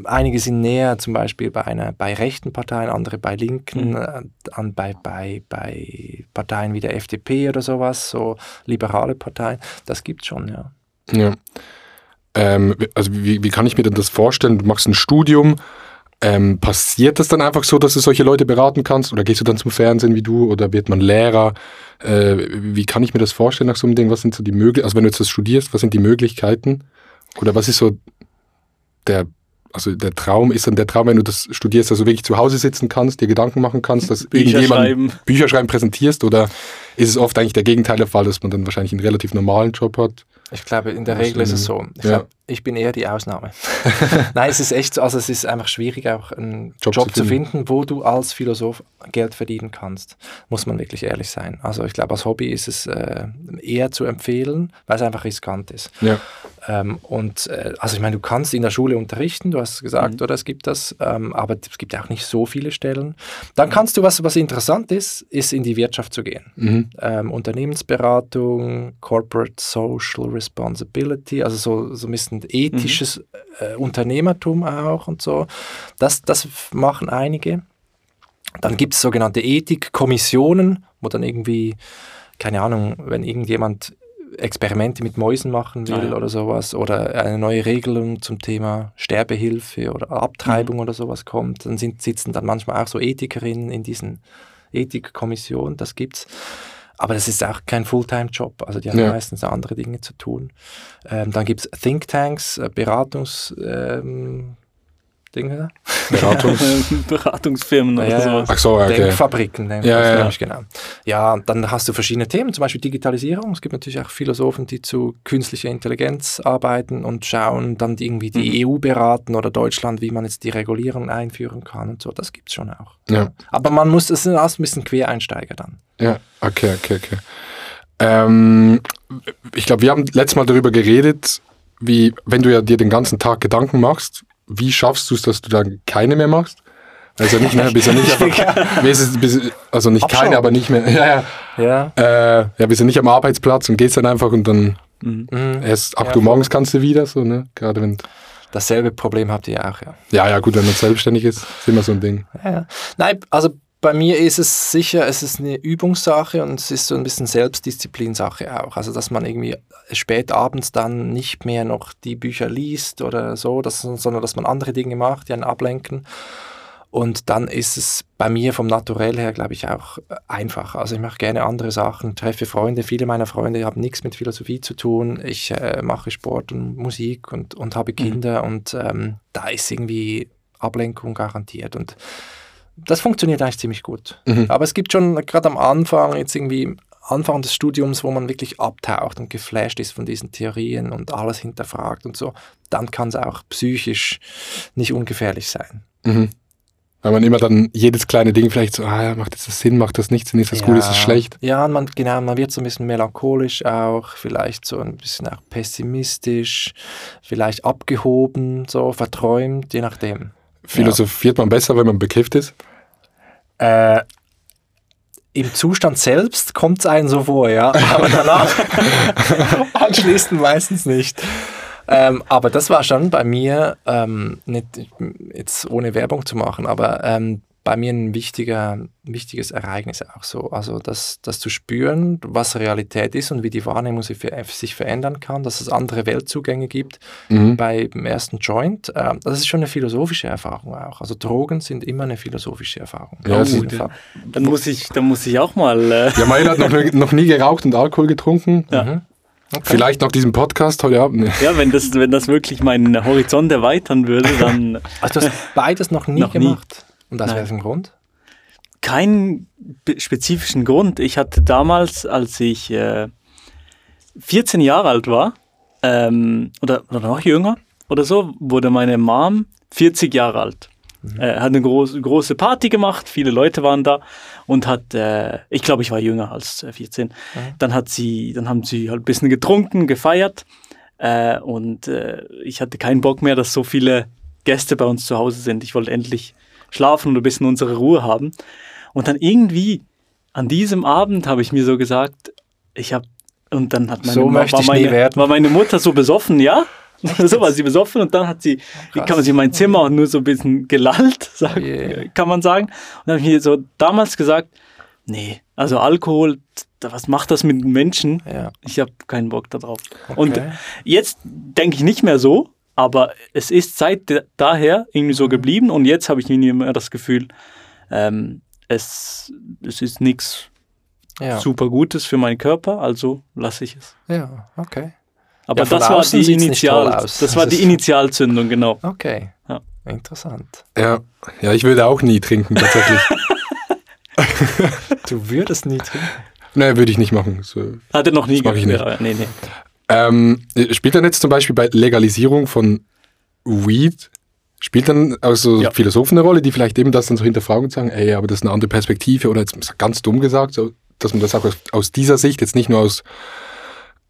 einige sind näher zum Beispiel bei, einer, bei rechten Parteien, andere bei linken, äh, an, bei, bei, bei Parteien wie der FDP oder sowas, so liberale Parteien. Das gibt schon, ja. Ja. Ähm, also wie, wie kann ich mir denn das vorstellen? Du machst ein Studium. Ähm, passiert das dann einfach so, dass du solche Leute beraten kannst? Oder gehst du dann zum Fernsehen wie du? Oder wird man Lehrer? Äh, wie kann ich mir das vorstellen nach so einem Ding? Was sind so die Möglichkeiten? Also wenn du jetzt das studierst, was sind die Möglichkeiten? Oder was ist so der, also der Traum? Ist dann der Traum, wenn du das studierst, dass du wirklich zu Hause sitzen kannst, dir Gedanken machen kannst, dass Bücher irgendjemand schreiben. Bücher schreiben präsentierst? Oder ist es oft eigentlich der Gegenteil der Fall, dass man dann wahrscheinlich einen relativ normalen Job hat? Ich glaube, in der Regel ist es so. Ich, Ja. glaub, ich bin eher die Ausnahme. Nein, es ist echt so, also es ist einfach schwierig, auch einen Job Job, zu zu finden, wo du als Philosoph Geld verdienen kannst. Muss man wirklich ehrlich sein. Also ich glaube, als Hobby ist es äh, eher zu empfehlen, weil es einfach riskant ist. Ja. Ähm, und äh, also ich meine, du kannst in der Schule unterrichten, du hast gesagt, oder es gibt das, ähm, aber es gibt auch nicht so viele Stellen. Dann kannst du, was, was interessant ist, ist in die Wirtschaft zu gehen. Mhm. Ähm, Unternehmensberatung, Corporate Social Responsibility, also so, so ein bisschen ethisches äh, Unternehmertum auch und so. Das, das machen einige. Dann gibt es sogenannte Ethikkommissionen, wo dann irgendwie, keine Ahnung, wenn irgendjemand Experimente mit Mäusen machen will Ah, ja. oder sowas oder eine neue Regelung zum Thema Sterbehilfe oder Abtreibung oder sowas kommt, dann sind, sitzen dann manchmal auch so Ethikerinnen in diesen Ethikkommissionen, das gibt's. Aber das ist auch kein Fulltime-Job, also die haben Ja. meistens andere Dinge zu tun. Ähm, dann gibt es Thinktanks, äh, Beratungs... Ähm, Dinge, Beratung. Beratungsfirmen oder Ja, ja. sowas. Ach so, okay. Denkfabriken, nennt Ja, ja, ich, genau. Ja, und dann hast du verschiedene Themen, zum Beispiel Digitalisierung. Es gibt natürlich auch Philosophen, die zu künstlicher Intelligenz arbeiten und schauen, dann irgendwie die EU beraten oder Deutschland, wie man jetzt die Regulierung einführen kann und so. Das gibt es schon auch. Ja. Aber man muss, es sind alles ein bisschen Quereinsteiger dann. Ja, okay, okay, okay. Ähm, ich glaube, wir haben letztes Mal darüber geredet, wie, wenn du ja dir den ganzen Tag Gedanken machst, wie schaffst du es, dass du dann keine mehr machst? Also nicht mehr, bist ja nicht einfach, bist, bist, also nicht Abschauen. keine, aber nicht mehr, ja, Ja. ja, äh, ja, bist ja nicht am Arbeitsplatz und gehst dann einfach und dann Mhm. erst ab Ja, du morgens kannst du wieder, so, ne, gerade wenn, Dasselbe Problem habt ihr auch, ja. ja, ja, gut, wenn man selbstständig ist, ist immer so ein Ding. Ja, ja. Nein, also bei mir ist es sicher, es ist eine Übungssache und es ist so ein bisschen Selbstdisziplinsache auch. Also, dass man irgendwie spät abends dann nicht mehr noch die Bücher liest oder so, dass, sondern dass man andere Dinge macht, die einen ablenken. Und dann ist es bei mir vom Naturell her, glaube ich, auch äh, einfach. Also ich mache gerne andere Sachen, treffe Freunde. Viele meiner Freunde haben nichts mit Philosophie zu tun. Ich äh, mache Sport und Musik und, und habe Kinder und ähm, da ist irgendwie Ablenkung garantiert. Und das funktioniert eigentlich ziemlich gut. Mhm. Aber es gibt schon gerade am Anfang jetzt irgendwie Anfang des Studiums, wo man wirklich abtaucht und geflasht ist von diesen Theorien und alles hinterfragt und so, dann kann es auch psychisch nicht ungefährlich sein. Mhm. Weil man immer dann jedes kleine Ding vielleicht so, ah, macht das Sinn, macht das nicht Sinn, ist das ja. gut, ist das schlecht? Ja, man, genau, man wird so ein bisschen melancholisch auch, vielleicht so ein bisschen auch pessimistisch, vielleicht abgehoben, so verträumt, je nachdem. Philosophiert ja. man besser, wenn man bekifft ist? Äh, Im Zustand selbst kommt es einem so vor, ja, aber danach anschließend meistens nicht. Ähm, aber das war schon bei mir, ähm, nicht jetzt ohne Werbung zu machen, aber ähm, bei mir ein wichtiger, wichtiges Ereignis auch so. Also das, das zu spüren, was Realität ist und wie die Wahrnehmung sich, sich verändern kann, dass es andere Weltzugänge gibt mhm. beim ersten Joint. Äh, das ist schon eine philosophische Erfahrung auch. Also Drogen sind immer eine philosophische Erfahrung. Ja, oh, dann, dann, muss ich, dann muss ich auch mal... Äh ja, Mail hat noch, noch nie geraucht und Alkohol getrunken. Ja. Mhm. Okay. Vielleicht nach diesem Podcast heute Abend. Ja, wenn das, wenn das wirklich meinen Horizont erweitern würde, dann. Also du hast beides noch nie noch gemacht. Nie. Und aus welchem Grund? Keinen spezifischen Grund. Ich hatte damals, als ich äh, 14 Jahre alt war, ähm, oder, oder noch jünger oder so, wurde meine Mom 40 Jahre alt. Mhm. Äh, hat eine groß, große Party gemacht, viele Leute waren da und hat, äh, ich glaube, ich war jünger als 14. Mhm. Dann hat sie, dann haben sie halt ein bisschen getrunken, gefeiert äh, und äh, ich hatte keinen Bock mehr, dass so viele Gäste bei uns zu Hause sind. Ich wollte endlich schlafen und ein bisschen unsere Ruhe haben. Und dann irgendwie an diesem Abend habe ich mir so gesagt, ich habe und dann hat meine, so war, meine, war meine Mutter so besoffen, ja, so war sie besoffen und dann hat sie, Krass. kann man sich in mein Zimmer nur so ein bisschen gelallt, sag, yeah. kann man sagen. Und dann habe ich mir so damals gesagt, nee, also Alkohol, was macht das mit Menschen? Ja. Ich habe keinen Bock darauf. Okay. Und jetzt denke ich nicht mehr so, aber es ist seit daher irgendwie so geblieben und jetzt habe ich nie mehr das Gefühl, ähm, es, es ist nichts ja. super Gutes für meinen Körper, also lasse ich es. Ja, okay. Aber ja, das war die Initial, das war die Initialzündung, genau. Okay. Ja. Interessant. Ja. ja, ich würde auch nie trinken, tatsächlich. du würdest nie trinken? Nein, würde ich nicht machen. So, Hat er noch nie gemacht? Ich nicht. Ja, nee, nee. Ähm, spielt dann jetzt zum Beispiel bei Legalisierung von Weed, spielt dann also ja. Philosophen eine Rolle, die vielleicht eben das dann so hinterfragen und sagen, ey, aber das ist eine andere Perspektive oder jetzt ganz dumm gesagt, so, dass man das auch aus, aus dieser Sicht, jetzt nicht nur aus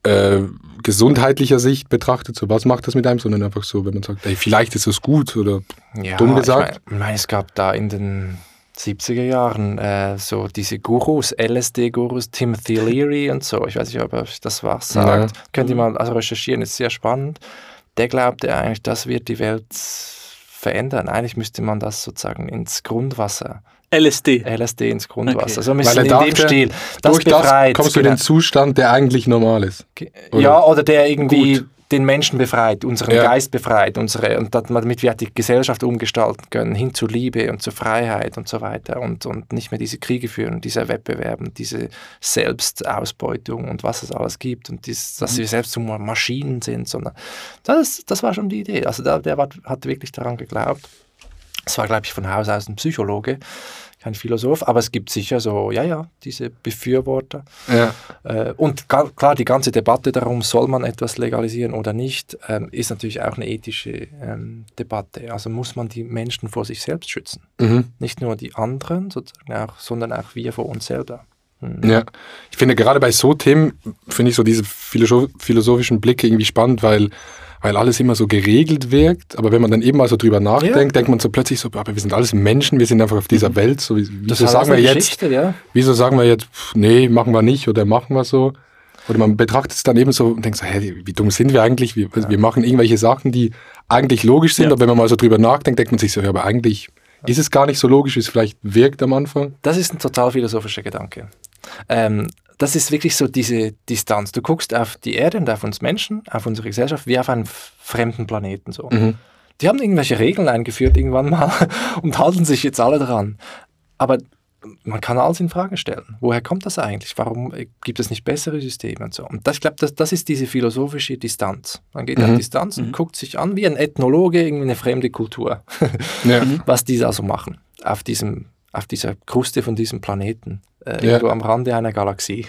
äh, gesundheitlicher Sicht betrachtet, so was macht das mit einem, sondern einfach so, wenn man sagt, ey, vielleicht ist es gut oder ja, dumm gesagt. Ich meine, es gab da in den 70er Jahren äh, so diese Gurus, LSD-Gurus, Timothy Leary und so. Ich weiß nicht, ob er das was sagt. Ja. Könnt ihr mal also recherchieren, ist sehr spannend. Der glaubte eigentlich, das wird die Welt verändern. Eigentlich müsste man das sozusagen ins Grundwasser LSD. LSD ins Grundwasser. Okay. So ein bisschen in dem Stil. Das durch befreit. Das kommst du in den Zustand, der eigentlich normal ist. Oder? Ja, oder der irgendwie Gut. Den Menschen befreit, unseren ja. Geist befreit, unsere, und damit wir die Gesellschaft umgestalten können, hin zu Liebe und zur Freiheit und so weiter und, und nicht mehr diese Kriege führen, diese Wettbewerben, diese Selbstausbeutung und was es alles gibt und dies, dass mhm. wir selbst zu Maschinen sind, sondern das, das war schon die Idee. Also der, der hat wirklich daran geglaubt. Das war, glaube ich, von Haus aus ein Psychologe, kein Philosoph, aber es gibt sicher so, ja, ja, diese Befürworter. Ja. Äh, und klar, die ganze Debatte darum, soll man etwas legalisieren oder nicht, ähm, ist natürlich auch eine ethische ähm, Debatte. Also muss man die Menschen vor sich selbst schützen. Mhm. Nicht nur die anderen, sozusagen auch, sondern auch wir vor uns selber. Mhm. Ja, ich finde gerade bei so Themen, finde ich so diese philosophischen Blicke irgendwie spannend, weil weil alles immer so geregelt wirkt. Aber wenn man dann eben mal so drüber nachdenkt, ja. denkt man so plötzlich so, aber wir sind alles Menschen, wir sind einfach auf dieser mhm. Welt. So, wieso sagen wir jetzt, ja. wieso sagen wir jetzt, nee, machen wir nicht oder machen wir so? Oder man betrachtet es dann eben so und denkt so, hä, wie dumm sind wir eigentlich? Wir, ja. wir machen irgendwelche Sachen, die eigentlich logisch sind, aber wenn man mal so drüber nachdenkt, denkt man sich so, ja, aber eigentlich ist es gar nicht so logisch, wie es vielleicht wirkt am Anfang. Das ist ein total philosophischer Gedanke. Ähm, das ist wirklich so diese Distanz. Du guckst auf die Erde und auf uns Menschen, auf unsere Gesellschaft, wie auf einen fremden Planeten. So. Mhm. Die haben irgendwelche Regeln eingeführt irgendwann mal und halten sich jetzt alle dran. Aber man kann alles in Frage stellen. Woher kommt das eigentlich? Warum gibt es nicht bessere Systeme und so? Und das, ich glaube, das, das ist diese philosophische Distanz. Man geht mhm. auf Distanz und mhm. guckt sich an wie ein Ethnologe irgendwie eine fremde Kultur, ja. was die da so machen auf, diesem, auf dieser Kruste von diesem Planeten. Äh, ja. irgendwo am Rande einer Galaxie.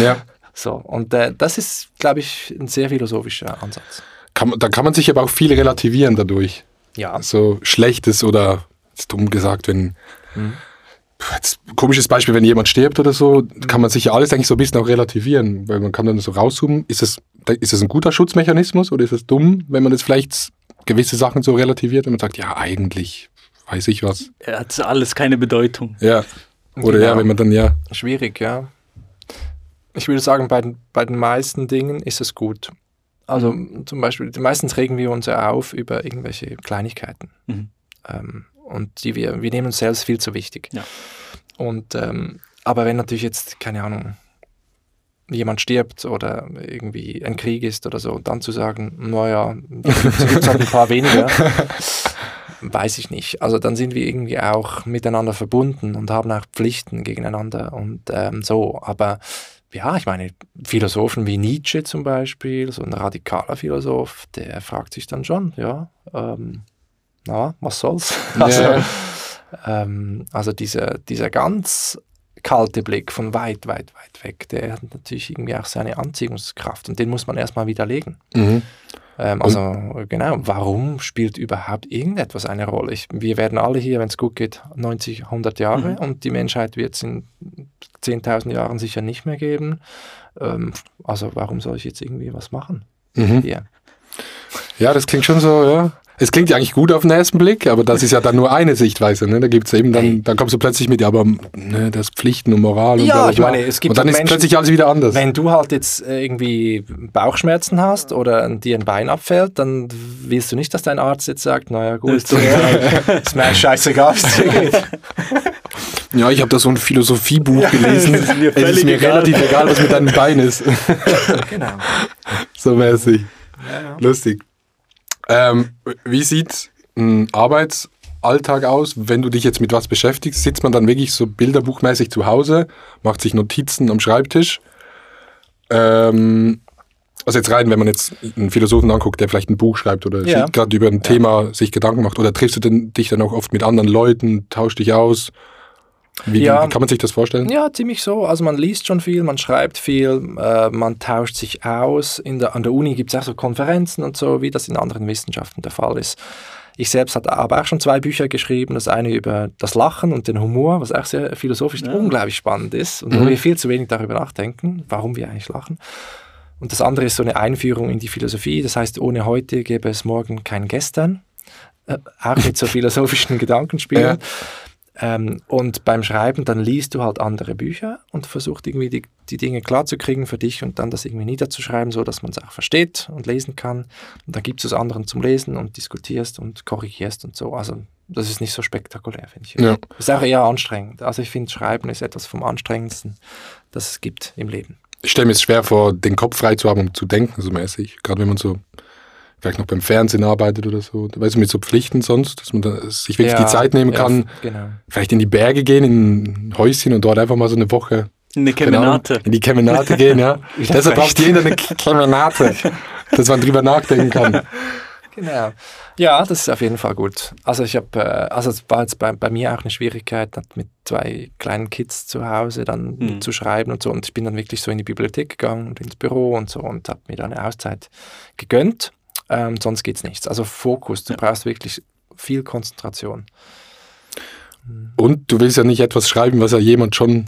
ja. So, und äh, das ist, glaube ich, ein sehr philosophischer Ansatz. Kann, da kann man sich aber auch viel relativieren dadurch. Ja. So Schlechtes oder, ist dumm gesagt, wenn. Mhm. Jetzt, komisches Beispiel, wenn jemand stirbt oder so, kann man sich ja alles eigentlich so ein bisschen auch relativieren, weil man kann dann so rauszoomen, ist es, ist es ein guter Schutzmechanismus oder ist es dumm, wenn man jetzt vielleicht gewisse Sachen so relativiert und man sagt, ja, eigentlich weiß ich was. Er hat alles keine Bedeutung. Ja. Oder genau. ja, wenn man dann ja. Schwierig, ja. Ich würde sagen, bei den, bei den meisten Dingen ist es gut. Also mhm. zum Beispiel, meistens regen wir uns ja auf über irgendwelche Kleinigkeiten. Mhm. Ähm, und die wir, wir nehmen uns selbst viel zu wichtig. Ja. Und ähm, aber wenn natürlich jetzt, keine Ahnung, jemand stirbt oder irgendwie ein Krieg ist oder so, und dann zu sagen, naja, es gibt halt ein paar weniger, weiß ich nicht. Also dann sind wir irgendwie auch miteinander verbunden und haben auch Pflichten gegeneinander und ähm, so. Aber ja, ich meine, Philosophen wie Nietzsche zum Beispiel, so ein radikaler Philosoph, der fragt sich dann schon, ja, ähm, na, was soll's? Also, yeah. ähm, also dieser, dieser ganz kalte Blick von weit, weit, weit weg, der hat natürlich irgendwie auch seine Anziehungskraft und den muss man erstmal widerlegen. Mhm. Ähm, also und? genau, warum spielt überhaupt irgendetwas eine Rolle? Ich, wir werden alle hier, wenn es gut geht, 90, 100 Jahre mhm. und die Menschheit wird es in 10.000 Jahren sicher nicht mehr geben. Ähm, also warum soll ich jetzt irgendwie was machen? Mhm. Ja, das klingt schon so, ja. Es klingt ja eigentlich gut auf den ersten Blick, aber das ist ja dann nur eine Sichtweise. Ne? Da gibt's eben dann, hey. dann kommst du plötzlich mit, ja, aber ne, das Pflichten und Moral und Ja, bla, ich meine, es gibt und dann ist Menschen, plötzlich alles wieder anders. Wenn du halt jetzt äh, irgendwie Bauchschmerzen hast oder dir ein Bein abfällt, dann willst du nicht, dass dein Arzt jetzt sagt, naja gut, ist, ist mir scheißegal, Ja, ich habe da so ein Philosophiebuch ja, gelesen. es ist mir, es ist mir egal. relativ egal, was mit deinem Bein ist. genau. So mäßig. Ja, ja. Lustig. Ähm, wie sieht ein Arbeitsalltag aus, wenn du dich jetzt mit was beschäftigst? Sitzt man dann wirklich so bilderbuchmäßig zu Hause, macht sich Notizen am Schreibtisch? Ähm, also jetzt rein, wenn man jetzt einen Philosophen anguckt, der vielleicht ein Buch schreibt oder ja. gerade über ein ja. Thema sich Gedanken macht, oder triffst du denn, dich dann auch oft mit anderen Leuten, tauscht dich aus? Wie, ja, wie, kann man sich das vorstellen? Ja, ziemlich so. Also man liest schon viel, man schreibt viel, äh, man tauscht sich aus. In der, an der Uni gibt es auch so Konferenzen und so, wie das in anderen Wissenschaften der Fall ist. Ich selbst habe auch schon zwei Bücher geschrieben. Das eine über das Lachen und den Humor, was auch sehr philosophisch ja. unglaublich spannend ist und mhm. wo wir viel zu wenig darüber nachdenken, warum wir eigentlich lachen. Und das andere ist so eine Einführung in die Philosophie. Das heißt, ohne heute gäbe es morgen kein Gestern. Äh, auch mit so philosophischen Gedankenspielen. Ja. Ähm, und beim Schreiben, dann liest du halt andere Bücher und versuchst irgendwie die, die Dinge klarzukriegen für dich und dann das irgendwie niederzuschreiben, so dass man es auch versteht und lesen kann. Und dann gibt es anderen zum Lesen und diskutierst und korrigierst und so. Also das ist nicht so spektakulär, finde ich. Ja. Das ist auch eher anstrengend. Also ich finde, Schreiben ist etwas vom Anstrengendsten, das es gibt im Leben. Ich stelle mir es schwer vor, den Kopf frei zu haben, um zu denken, so mäßig. Gerade wenn man so vielleicht noch beim Fernsehen arbeitet oder so, weißt du, mit so Pflichten sonst, dass man da sich wirklich ja, die Zeit nehmen kann, ja, genau. vielleicht in die Berge gehen, in ein Häuschen und dort einfach mal so eine Woche in die Kemenate. In die Kemenate gehen, ja. Deshalb braucht jeder eine Kemenate, dass man drüber nachdenken kann. Genau. Ja, das ist auf jeden Fall gut. Also ich habe, äh, also es war jetzt bei, bei mir auch eine Schwierigkeit, mit zwei kleinen Kids zu Hause dann mhm. zu schreiben und so. Und ich bin dann wirklich so in die Bibliothek gegangen und ins Büro und so und habe mir da eine Auszeit gegönnt. Ähm, sonst geht es nichts. Also Fokus, du ja. brauchst wirklich viel Konzentration. Und du willst ja nicht etwas schreiben, was ja jemand schon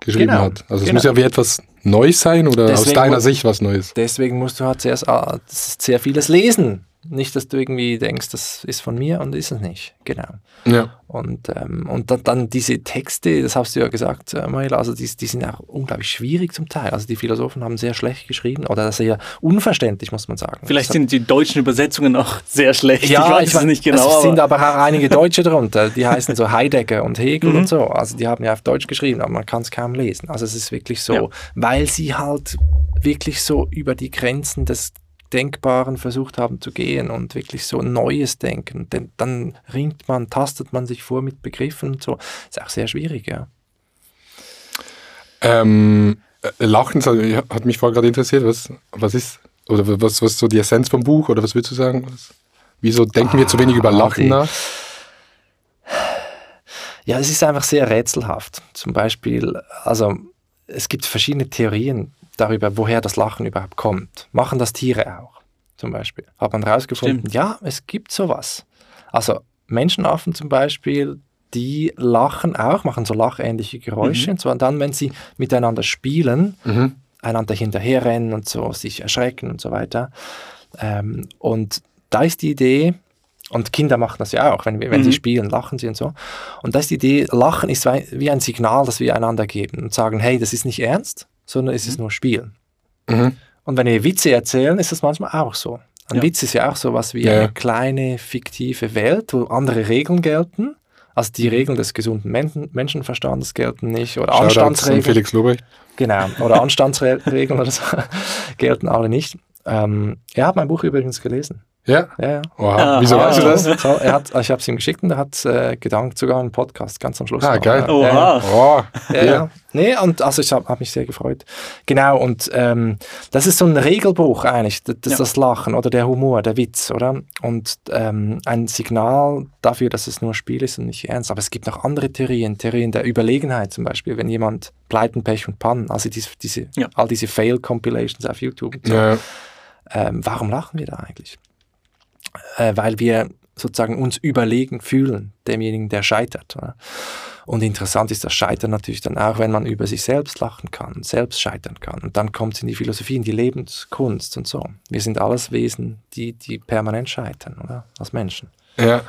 geschrieben genau, hat. Also es genau. muss ja wie etwas Neues sein oder deswegen aus deiner Sicht was Neues. Deswegen musst du halt sehr, sehr vieles lesen. Nicht, dass du irgendwie denkst, das ist von mir und ist es nicht. Genau. Ja. Und, ähm, und dann, dann, diese Texte, das hast du ja gesagt, äh, also die, die sind auch unglaublich schwierig zum Teil. Also die Philosophen haben sehr schlecht geschrieben oder sehr unverständlich, muss man sagen. Vielleicht das sind die deutschen Übersetzungen auch sehr schlecht. Ja, ich weiß ich es nicht genau. Es sind aber auch einige Deutsche drunter, die heißen so Heidegger und Hegel mhm. und so. Also die haben ja auf Deutsch geschrieben, aber man kann es kaum lesen. Also es ist wirklich so, ja. weil sie halt wirklich so über die Grenzen des Denkbaren versucht haben zu gehen und wirklich so Neues denken. Denn dann ringt man, tastet man sich vor mit Begriffen und so. Ist auch sehr schwierig, ja. Ähm, äh, Lachen hat mich vorher gerade interessiert. Was, was ist, oder was, was so die Essenz vom Buch? Oder was würdest du sagen? Was, wieso denken ah, wir zu wenig über Lachen nach? Ja, es ist einfach sehr rätselhaft. Zum Beispiel, also es gibt verschiedene Theorien darüber, woher das Lachen überhaupt kommt. Machen das Tiere auch, zum Beispiel. Hat man herausgefunden, ja, es gibt sowas. Also Menschenaffen zum Beispiel, die lachen auch, machen so lachähnliche Geräusche. Und zwar dann, wenn sie miteinander spielen, einander hinterherrennen und so, sich erschrecken und so weiter. Ähm, und da ist die Idee, und Kinder machen das ja auch, wenn, wenn sie spielen, lachen sie und so. Und da ist die Idee, Lachen ist wie ein Signal, das wir einander geben und sagen, hey, das ist nicht ernst, sondern es ist nur Spielen. Mhm. Und wenn wir Witze erzählen, ist das manchmal auch so. Ein Ja. Witz ist ja auch so was wie Ja. eine kleine fiktive Welt, wo andere Regeln gelten. Also die Regeln des gesunden Men Menschenverstandes gelten nicht oder Shoutouts an Anstandsregeln. Felix Lobrecht. Genau, oder Anstandsregeln oder so gelten alle nicht. Ähm, er hat mein Buch übrigens gelesen. Ja? Ja, ja. Oha. Aha. Wieso weißt du das? So, er hat, ich habe es ihm geschickt und er hat äh, gedankt, sogar einen Podcast ganz am Schluss. Ah, noch. geil. Ja, ja, Oha. Oh, ja, ja. Nee, und also ich habe hab mich sehr gefreut. Genau, und ähm, das ist so ein Regelbuch eigentlich, das, Ja. das Lachen oder der Humor, der Witz, oder? Und ähm, ein Signal dafür, dass es nur Spiel ist und nicht ernst. Aber es gibt noch andere Theorien, Theorien der Überlegenheit zum Beispiel, wenn jemand Pleiten, Pech und Pannen, also diese, diese, Ja. all diese Fail-Compilations auf YouTube. So. Ja. Ähm, warum lachen wir da eigentlich? Äh, weil wir sozusagen uns überlegen fühlen, demjenigen, der scheitert. Oder? Und interessant ist das Scheitern natürlich dann auch, wenn man über sich selbst lachen kann, selbst scheitern kann. Und dann kommt es in die Philosophie, in die Lebenskunst und so. Wir sind alles Wesen, die, die permanent scheitern, oder? Als Menschen. ja.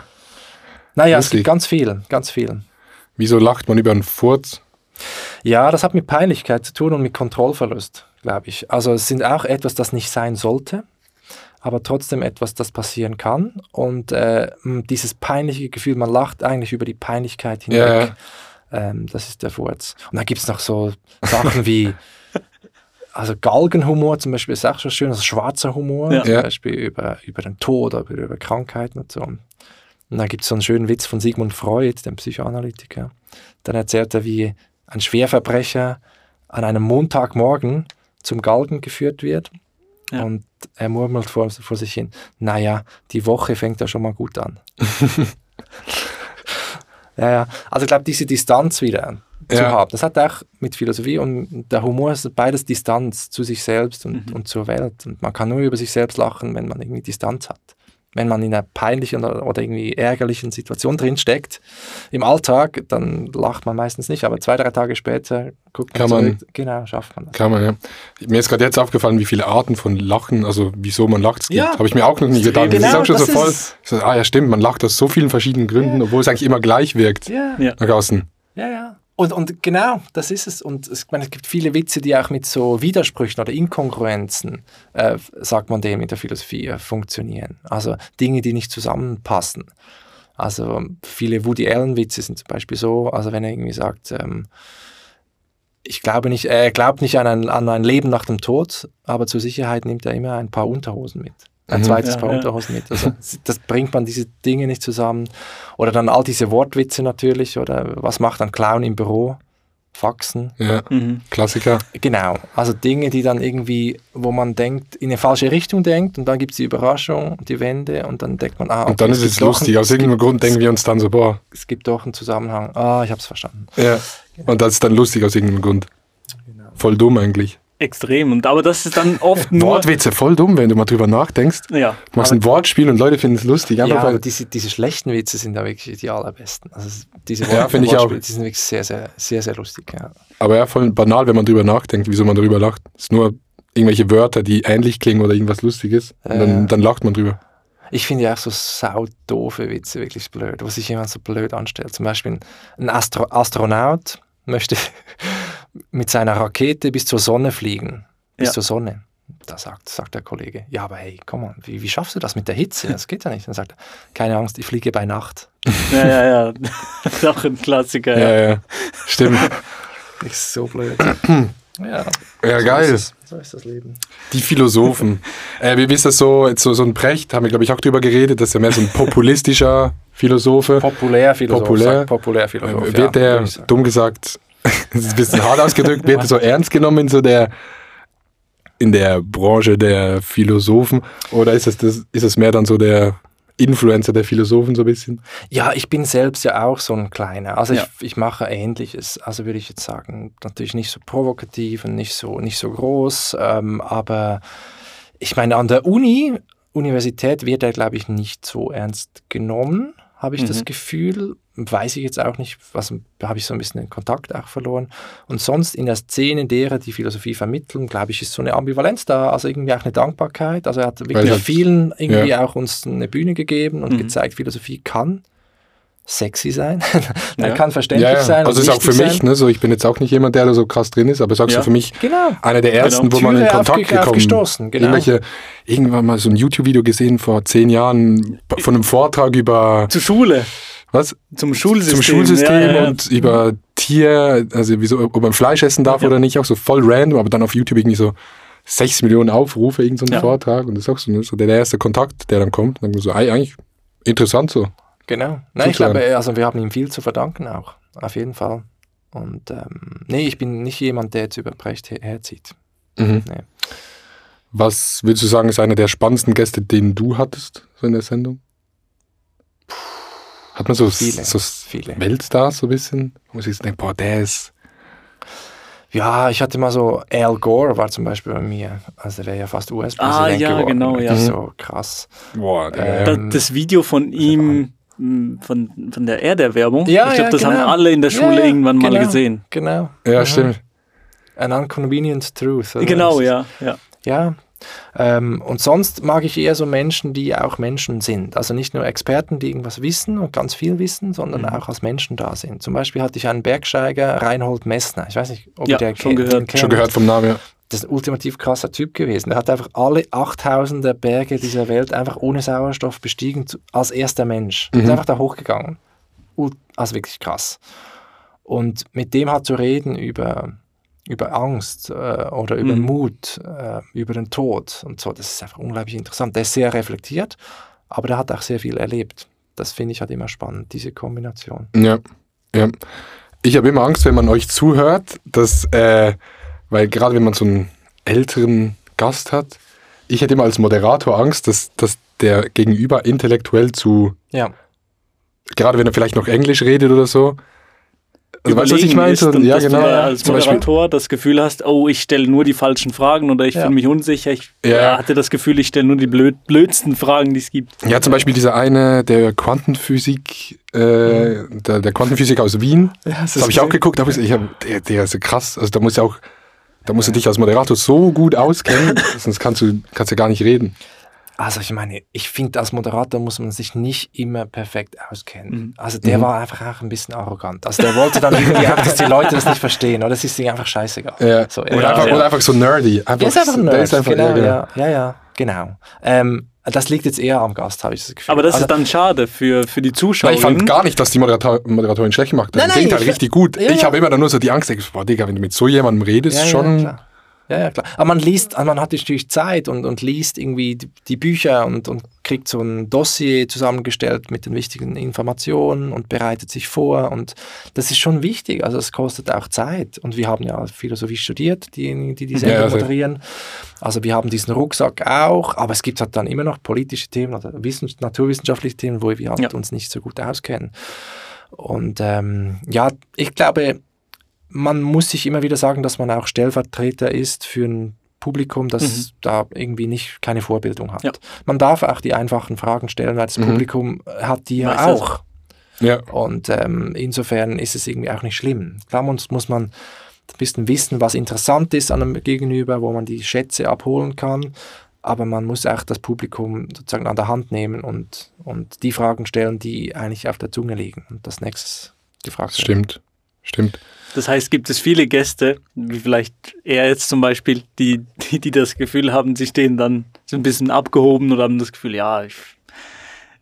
Naja, es Lustig. gibt ganz viel, ganz viel. Wieso lacht man über einen Furz? Ja, das hat mit Peinlichkeit zu tun und mit Kontrollverlust, glaube ich. Also es sind auch etwas, das nicht sein sollte, aber trotzdem etwas, das passieren kann. Und äh, dieses peinliche Gefühl, man lacht eigentlich über die Peinlichkeit hinweg. Ähm, das ist der Furz. Und dann gibt es noch so Sachen wie, also Galgenhumor zum Beispiel ist auch schon schön, also schwarzer Humor, Ja. zum Ja. Beispiel über, über den Tod oder über Krankheiten und so. Und dann gibt es so einen schönen Witz von Sigmund Freud, dem Psychoanalytiker. Dann erzählt er, wie ein Schwerverbrecher an einem Montagmorgen zum Galgen geführt wird. Ja. Und er murmelt vor, vor sich hin, naja, die Woche fängt ja schon mal gut an. ja, ja. Also ich glaube, diese Distanz wieder zu Ja. haben, das hat auch mit Philosophie und der Humor ist beides Distanz zu sich selbst und, und zur Welt. Und man kann nur über sich selbst lachen, wenn man irgendwie Distanz hat. Wenn man in einer peinlichen oder, irgendwie ärgerlichen Situation drin steckt, im Alltag, dann lacht man meistens nicht. Aber zwei, drei Tage später guckt man Kann man- zurück. Genau, schafft man das. Kann man, ja. Mir ist gerade jetzt aufgefallen, wie viele Arten von Lachen, also wieso man lacht, es gibt. Ja. Habe ich mir auch noch nie gedacht. das ist Genau, auch schon so voll. so, ah ja, stimmt, man lacht aus so vielen verschiedenen Gründen, obwohl es eigentlich immer gleich wirkt. Ja, Ja. Nach außen. ja, ja. Und, und genau, das ist es. Und es, ich meine, es gibt viele Witze, die auch mit so Widersprüchen oder Inkongruenzen, äh, sagt man dem in der Philosophie, äh, funktionieren. Also Dinge, die nicht zusammenpassen. Also viele Woody Allen-Witze sind zum Beispiel so, also wenn er irgendwie sagt, ähm, ich glaube nicht, er glaubt nicht an ein, an ein Leben nach dem Tod, aber zur Sicherheit nimmt er immer ein paar Unterhosen mit. Ein Mhm. zweites Ja, Paar ja. Unterhosen mit. Also das bringt man diese Dinge nicht zusammen. Oder dann all diese Wortwitze natürlich. Oder was macht ein Clown im Büro? Faxen. Ja, Mhm. Klassiker. Genau. Also Dinge, die dann irgendwie, wo man denkt, in eine falsche Richtung denkt und dann gibt es die Überraschung, die Wende und dann denkt man, ah, Und dann okay, ist es doch lustig. Aus irgendeinem Grund denken wir uns dann so, boah, es gibt doch einen Zusammenhang. Ah, ich habe es verstanden. ja. Und das ist dann lustig aus irgendeinem Grund. Genau. Voll dumm eigentlich. Extrem. Und, aber das ist dann oft nur. Wortwitze, voll dumm, wenn du mal drüber nachdenkst. Ja. Du machst ein Wortspiel und Leute finden es lustig. Einfach Ja, aber weil, diese, diese schlechten Witze sind da wirklich die allerbesten. Also es- diese Ja, Wort- finde ich auch. Wortspiele, Die sind wirklich sehr, sehr, sehr, sehr lustig. Ja. aber ja, voll banal, wenn man drüber nachdenkt, wieso man drüber lacht. Es ist nur irgendwelche Wörter, die ähnlich klingen oder irgendwas Lustiges. Und dann, Ja. dann lacht man drüber. Ich finde ja auch so saudoofe Witze wirklich blöd, wo sich jemand so blöd anstellt. Zum Beispiel ein Astro Astronaut möchte mit seiner Rakete bis zur Sonne fliegen. Bis Ja. zur Sonne. Da sagt, sagt der Kollege, ja, aber hey, komm mal, wie, wie schaffst du das mit der Hitze? Das geht ja nicht. Dann sagt er, keine Angst, ich fliege bei Nacht. Ja, ja, ja. Das ist auch ein Klassiker. Ja, Ja. ja. Stimmt. Ist so blöd. ja, Ja, so geil. Ist so ist das Leben. Die Philosophen. äh, wie ist das so, jetzt so, so ein Brecht, haben wir, glaube ich, auch drüber geredet, das ist ja mehr so ein populistischer Philosophe. Populärphilosoph. Populär. sagt Populärphilosoph. Äh, ja, wird der, dumm gesagt, das ist ein bisschen hart ausgedrückt, wird er so ernst genommen in so der in der Branche der Philosophen oder ist es das, ist es mehr dann so der Influencer der Philosophen so ein bisschen. Ja, ich bin selbst ja auch so ein kleiner. Also Ja. ich, ich mache Ähnliches. Also würde ich jetzt sagen, natürlich nicht so provokativ und nicht so, nicht so groß. Ähm, aber ich meine, an der Uni, Universität wird er, glaube ich, nicht so ernst genommen, habe ich das Mhm. Gefühl. Weiß ich jetzt auch nicht, was habe ich so ein bisschen den Kontakt auch verloren. Und sonst in der Szene derer, die Philosophie vermitteln, glaube ich, ist so eine Ambivalenz da, also irgendwie auch eine Dankbarkeit. Also er hat wirklich vielen irgendwie auch uns eine Bühne gegeben und Mhm. gezeigt, Philosophie kann sexy sein, Ja. kann verständlich Ja, ja. sein. Also ist auch für mich, ne, so ich bin jetzt auch nicht jemand, der da so krass drin ist, aber sagst Ja. du für mich Genau. einer der ersten, Genau. wo man in Kontakt gekommen aufgestoßen, genau. Irgendwelche, irgendwann mal so ein YouTube-Video gesehen vor zehn Jahren von einem Vortrag über Zur Schule, was? zum Schulsystem. Zum Schulsystem und über Tier, also wieso, ob man Fleisch essen darf oder nicht, auch so voll random, aber dann auf YouTube irgendwie so 6 Millionen Aufrufe, irgend so Ja. Vortrag und das ist auch so, ne, so der, erste Kontakt, der dann kommt. Dann so, eigentlich interessant so. Genau. Nein, ich glaube, also wir haben ihm viel zu verdanken auch. Auf jeden Fall. Und ähm, nee, ich bin nicht jemand, der jetzt über Brecht her herzieht. Mhm. Nee. Was würdest du sagen, ist einer der spannendsten Gäste, den du hattest so in der Sendung? Hat man so, Viele, so viele. Weltstars so ein bisschen? Wo man sich so denkt, boah, der ist. Ja, ich hatte mal so, Al Gore war zum Beispiel bei mir. Also der wäre ja fast US-Präsident Ah, ja, geworden. genau, ja. So krass. Boah, Ähm, das Video von ihm, mh, von, von der Erderwärmung, Ja, ich glaube, ja, das haben genau. alle in der Schule ja, irgendwann mal genau. gesehen. Genau. ja, Aha. stimmt. An Inconvenient Truth. oder Genau, ja, ja. Ja. Ähm, und sonst mag ich eher so Menschen, die auch Menschen sind. Also nicht nur Experten, die irgendwas wissen und ganz viel wissen, sondern Mhm. auch als Menschen da sind. Zum Beispiel hatte ich einen Bergsteiger, Reinhold Messner. Ich weiß nicht, ob Ja, ihr der schon kennt- gehört. den. Schon gehört vom Namen, ja. Das ist ein ultimativ krasser Typ gewesen. Der hat einfach alle 8000er Berge dieser Welt einfach ohne Sauerstoff bestiegen, als erster Mensch. Mhm. Ist einfach da hochgegangen. Also wirklich krass. Und mit dem hat zu reden über, über Angst äh, oder über Mhm. Mut, äh, über den Tod und so, das ist einfach unglaublich interessant. Der ist sehr reflektiert, aber der hat auch sehr viel erlebt. Das finde ich halt immer spannend, diese Kombination. Ja, ja. Ich habe immer Angst, wenn man euch zuhört, dass, äh, weil gerade wenn man so einen älteren Gast hat, ich hätte immer als Moderator Angst, dass, dass der Gegenüber intellektuell zu, Ja, gerade wenn er vielleicht noch Englisch redet oder so. Also, weißt du, was ich meine? ist und ja, dass genau. du als Zum Beispiel, Moderator das Gefühl hast, oh, ich stelle nur die falschen Fragen oder ich Ja. fühle mich unsicher. Ich Ja. ja. hatte das Gefühl, ich stelle nur die blöd, blödsten Fragen, die es gibt. ja, zum Beispiel dieser eine, der Quantenphysik, äh, der, der Quantenphysiker aus Wien. Das habe ich auch geguckt, ich, ich hab, der, der ist ja krass. Also da muss ja auch, da musst du dich als Moderator so gut auskennen, sonst kannst du, kannst du gar nicht reden. Also ich meine, ich finde, als Moderator muss man sich nicht immer perfekt auskennen. Mhm. Also der Mhm. war einfach auch ein bisschen arrogant. Also der wollte dann irgendwie auch, dass die Leute das nicht verstehen. Oder das ist ihnen einfach scheißegal. Ja. So, oder, ja, einfach, ja. oder einfach so nerdy. Einfach, Der ist einfach Nerd. ist einfach- genau, ja, genau. ja, ja, ja, genau. Ähm, das liegt jetzt eher am Gast, habe ich das Gefühl. Aber das also, ist dann schade für, für die Zuschauer. Ich fand gar nicht, dass die Moderator, Moderatorin schlecht gemacht hat. Nein, Im Gegenteil, ich- richtig gut. ja, ich ja. habe immer dann nur so die Angst, denk, boah, Digga, wenn du mit so jemandem redest, ja, schon. Ja, ja, klar. Aber man liest, also man hat natürlich Zeit und, und liest irgendwie die, die Bücher und, und kriegt so ein Dossier zusammengestellt mit den wichtigen Informationen und bereitet sich vor. Und das ist schon wichtig. Also es kostet auch Zeit. Und wir haben ja Philosophie studiert, diejenigen, die die Sendung Ja, also- moderieren. Also wir haben diesen Rucksack auch, aber es gibt halt dann immer noch politische Themen oder Wissens naturwissenschaftliche Themen, wo wir halt Ja. uns nicht so gut auskennen. Und ähm, ja, ich glaube, man muss sich immer wieder sagen, dass man auch Stellvertreter ist für ein Publikum, das Mhm. da irgendwie nicht keine Vorbildung hat. Ja. Man darf auch die einfachen Fragen stellen, weil das Mhm. Publikum hat die ja auch. Ja. Und ähm, insofern ist es irgendwie auch nicht schlimm. Klar muss, muss man ein bisschen wissen, was interessant ist an einem Gegenüber, wo man die Schätze abholen kann. Aber man muss auch das Publikum sozusagen an der Hand nehmen und, und die Fragen stellen, die eigentlich auf der Zunge liegen und das nächstes gefragt werden. Stimmt. Stimmt. Das heißt, gibt es viele Gäste, wie vielleicht er jetzt zum Beispiel, die, die, die das Gefühl haben, sie stehen dann so ein bisschen abgehoben oder haben das Gefühl, ja,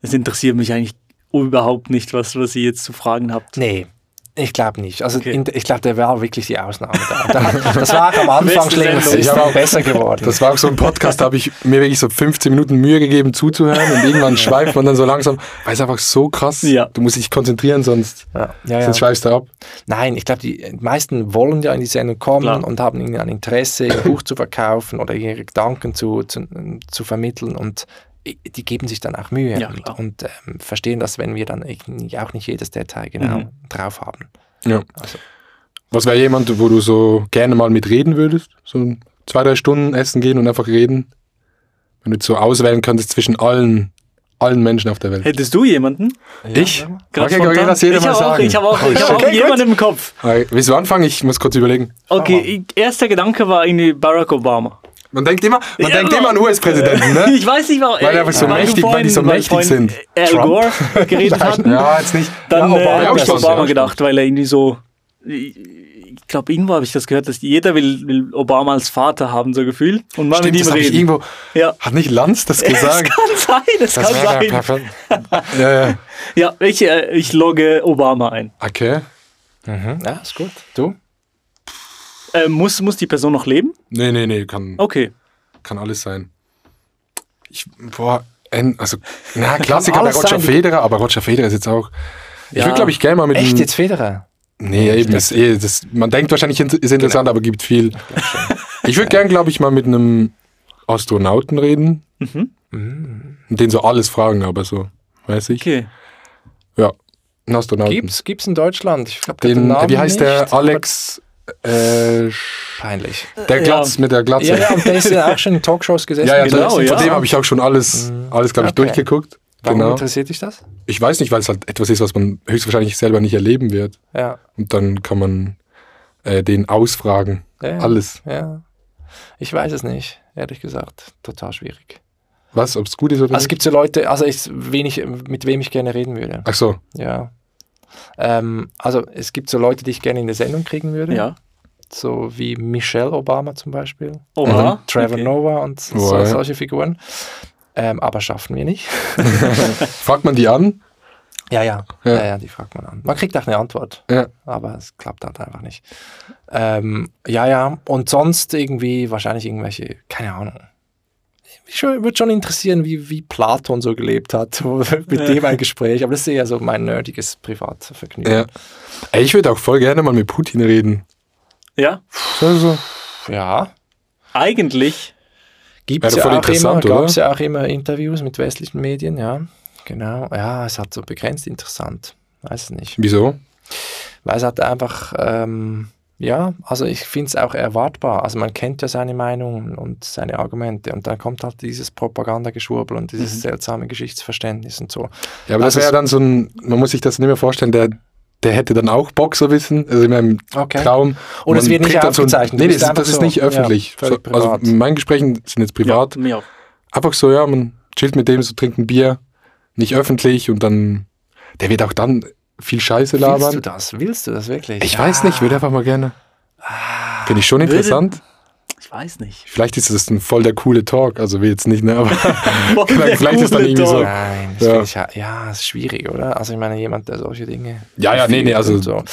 es interessiert mich eigentlich überhaupt nicht, was, was ihr jetzt zu fragen habt. Nee, ich glaube nicht. Also Okay. in, ich glaube, der war wirklich die Ausnahme da. da das war auch am Anfang schlimm, Ich hab auch besser geworden. Das war auch so ein Podcast, da habe ich mir wirklich so 15 Minuten Mühe gegeben zuzuhören und irgendwann schweift man dann so langsam, weil es einfach so krass, Ja. du musst dich konzentrieren, sonst, ja, ja, ja. sonst schweifst du ab. Nein, ich glaube, die meisten wollen ja in die Sendung kommen Klar. und haben irgendwie ein Interesse, ihr Buch zu verkaufen oder ihre Gedanken zu, zu, zu vermitteln. Und die geben sich dann auch Mühe Ja, und, und ähm, verstehen das, wenn wir dann auch nicht jedes Detail genau Mhm. drauf haben. Ja. Also, Was wäre jemand, wo du so gerne mal mit reden würdest? So zwei, drei Stunden essen gehen und einfach reden? Wenn du jetzt so auswählen könntest zwischen allen, allen Menschen auf der Welt. Hättest du jemanden? Ich? Grad Okay, okay, lass jeder ich mal habe auch, sagen. ich habe auch, ich habe Okay, auch gut. jemanden im Kopf. Okay, willst du anfangen? Ich muss kurz überlegen. Okay, erster Gedanke war irgendwie Barack Obama. Man denkt immer, man Ja, denkt aber- immer an US-Präsidenten, ne? Ich weiß nicht, warum. Weil die einfach so mächtig- weil die so mächtig sind. Al Trump. Gore geredet hatten. ja, jetzt nicht. Dann Ja, äh, Obama habe ich auch schon, Obama ja. gedacht, weil er irgendwie so. Ich glaube, irgendwo habe ich das gehört, dass jeder will, will Obama als Vater haben, so gefühlt. Und mal Stimmt, mit das ihm habe ich reden. irgendwo. Ja. Hat nicht Lanz das Es gesagt? kann sein, es kann wäre sein. ja, ja. Ja, ich, äh, ich logge Obama ein. Okay. mhm. Ja, ist gut. Du? Äh, muss, muss die Person noch leben? Nee, nee, nee, kann, Okay. kann alles sein. Ich, boah, also, na, Klassiker bei Roger sein. Federer, aber Roger Federer ist jetzt auch. Ich Ja. würde, glaube ich, gerne mal mit Echt jetzt Federer? Nee, eben, ist eh, das, man denkt wahrscheinlich, ist interessant, aber gibt viel. Ich würde gern, glaube ich, mal mit einem Astronauten reden Mhm. und den so alles fragen, aber so, weiß ich. Okay. Ja, ein Astronauten. Gibt's, gibt's in Deutschland? Ich habe Den, wie heißt der? nicht, Alex, äh, Peinlich. der Glatz mit der Glatze. Ja, ja, und der ist ja auch schon in Talkshows gesessen. Ja, ja, Genau, von ja. dem habe ich auch schon alles, alles glaube ich, Okay. durchgeguckt. Warum Genau. interessiert dich das? Ich weiß nicht, weil es halt etwas ist, was man höchstwahrscheinlich selber nicht erleben wird. Ja. Und dann kann man äh, den ausfragen. ja. Alles. Ja. Ich weiß es nicht, ehrlich gesagt. Total schwierig. Was, ob es gut ist oder Also es nicht? gibt so Leute, also ich, wenig, mit wem ich gerne reden würde. Ach so, Ja. Ähm, also es gibt so Leute, die ich gerne in der Sendung kriegen würde. Ja. So wie Michelle Obama zum Beispiel. Oha. Trevor okay. Noah und so, Oh, ja. solche Figuren. Ähm, aber schaffen wir nicht. fragt man die an? Ja, ja, Ja. ja. ja, die fragt man an. Man kriegt auch eine Antwort, Ja. aber es klappt halt einfach nicht. Ähm, ja, ja, und sonst irgendwie wahrscheinlich irgendwelche, keine Ahnung. Mich schon- würde schon interessieren, wie, wie Platon so gelebt hat, mit Ja. dem ein Gespräch. Aber das ist eher so mein nerdiges Privatvergnügen. Ja. Ey, ich würde auch voll gerne mal mit Putin reden. Ja. So, so. ja. Eigentlich. Gibt es ja auch immer, ja auch immer Interviews mit westlichen Medien, ja. Genau. Ja, es hat so begrenzt interessant. Weiß es nicht. Wieso? Weil es hat einfach, ähm, ja, also ich finde es auch erwartbar. Also man kennt ja seine Meinung und seine Argumente und dann kommt halt dieses Propagandageschwurbel und dieses Mhm. seltsame Geschichtsverständnis und so. Ja, aber das Also wäre es- dann so ein, man muss sich das nicht mehr vorstellen, der, der hätte dann auch Boxerwissen, also in meinem Okay. Traum. Und es wird nicht dann so ein- aufgezeichnet, Nee, das, ist- das ist so, nicht ja, öffentlich. völlig so, also meine Gespräche sind jetzt privat. Ja, mir auch. Einfach so, ja, man chillt mit dem, so trinkt ein Bier, nicht öffentlich und dann, der wird auch dann viel Scheiße Willst du labern. das? Willst du das wirklich? Ich weiß nicht, würde einfach mal gerne. Finde ich schon Würde- interessant. Ich weiß nicht. Vielleicht ist das ein voll der coole Talk, also will jetzt nicht, ne, aber vielleicht ist dann irgendwie so- Talk. Nein, das Ja. ja. Ich, ja, ja, ist schwierig, oder? Also ich meine, jemand, der solche Dinge. Ja, ja, nee, nee, also- Und, so.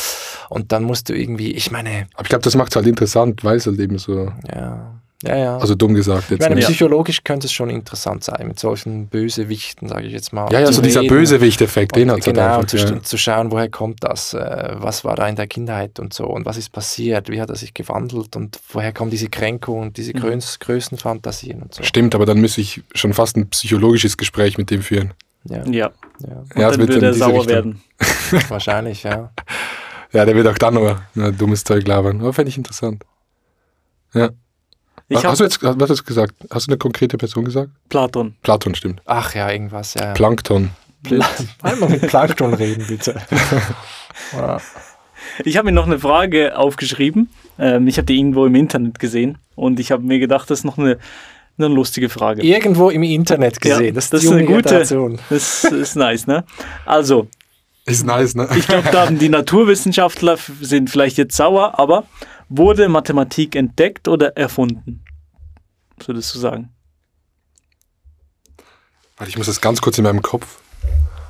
und dann musst du irgendwie, ich meine, aber ich glaube, das macht es halt interessant, weil es halt eben so, ja, ja, ja. also dumm gesagt ich jetzt. meine, ne? Ja. psychologisch könnte es schon interessant sein, mit solchen Bösewichten, sage ich jetzt mal. Ja, ja, so dieser. Bösewicht-Effekt, den hat halt genau, einfach. und zu, ja. zu schauen, woher kommt das, äh, was war da in der Kindheit und so und was ist passiert, wie hat er sich gewandelt und woher kommt diese Kränkung und diese Mhm. Größ Größenfantasien und so. Stimmt, aber dann müsste ich schon fast ein psychologisches Gespräch mit dem führen. Ja, Ja. ja, Und Ja, dann wird er sauer Richtung. werden. wahrscheinlich, ja. Ja, der wird auch dann nur dummes Zeug labern. Aber fände ich interessant. Ja. Ich hast du jetzt was hast du gesagt? Hast du eine konkrete Person gesagt? Platon. Platon stimmt. Ach ja, irgendwas, ja. Plankton. Einmal mit Plankton reden, bitte. ja. Ich habe mir noch eine Frage aufgeschrieben. Ähm, ich habe die irgendwo im Internet gesehen und ich habe mir gedacht, das ist noch eine, eine lustige Frage. Irgendwo im Internet gesehen. Ja, das ist, das ist eine gute- Generation. Das ist nice, ne? Also, Ist nice, ne? ich glaube, da haben die Naturwissenschaftler sind vielleicht jetzt sauer, aber wurde Mathematik entdeckt oder erfunden? Was würdest du sagen? Warte, ich muss das ganz kurz in meinem Kopf.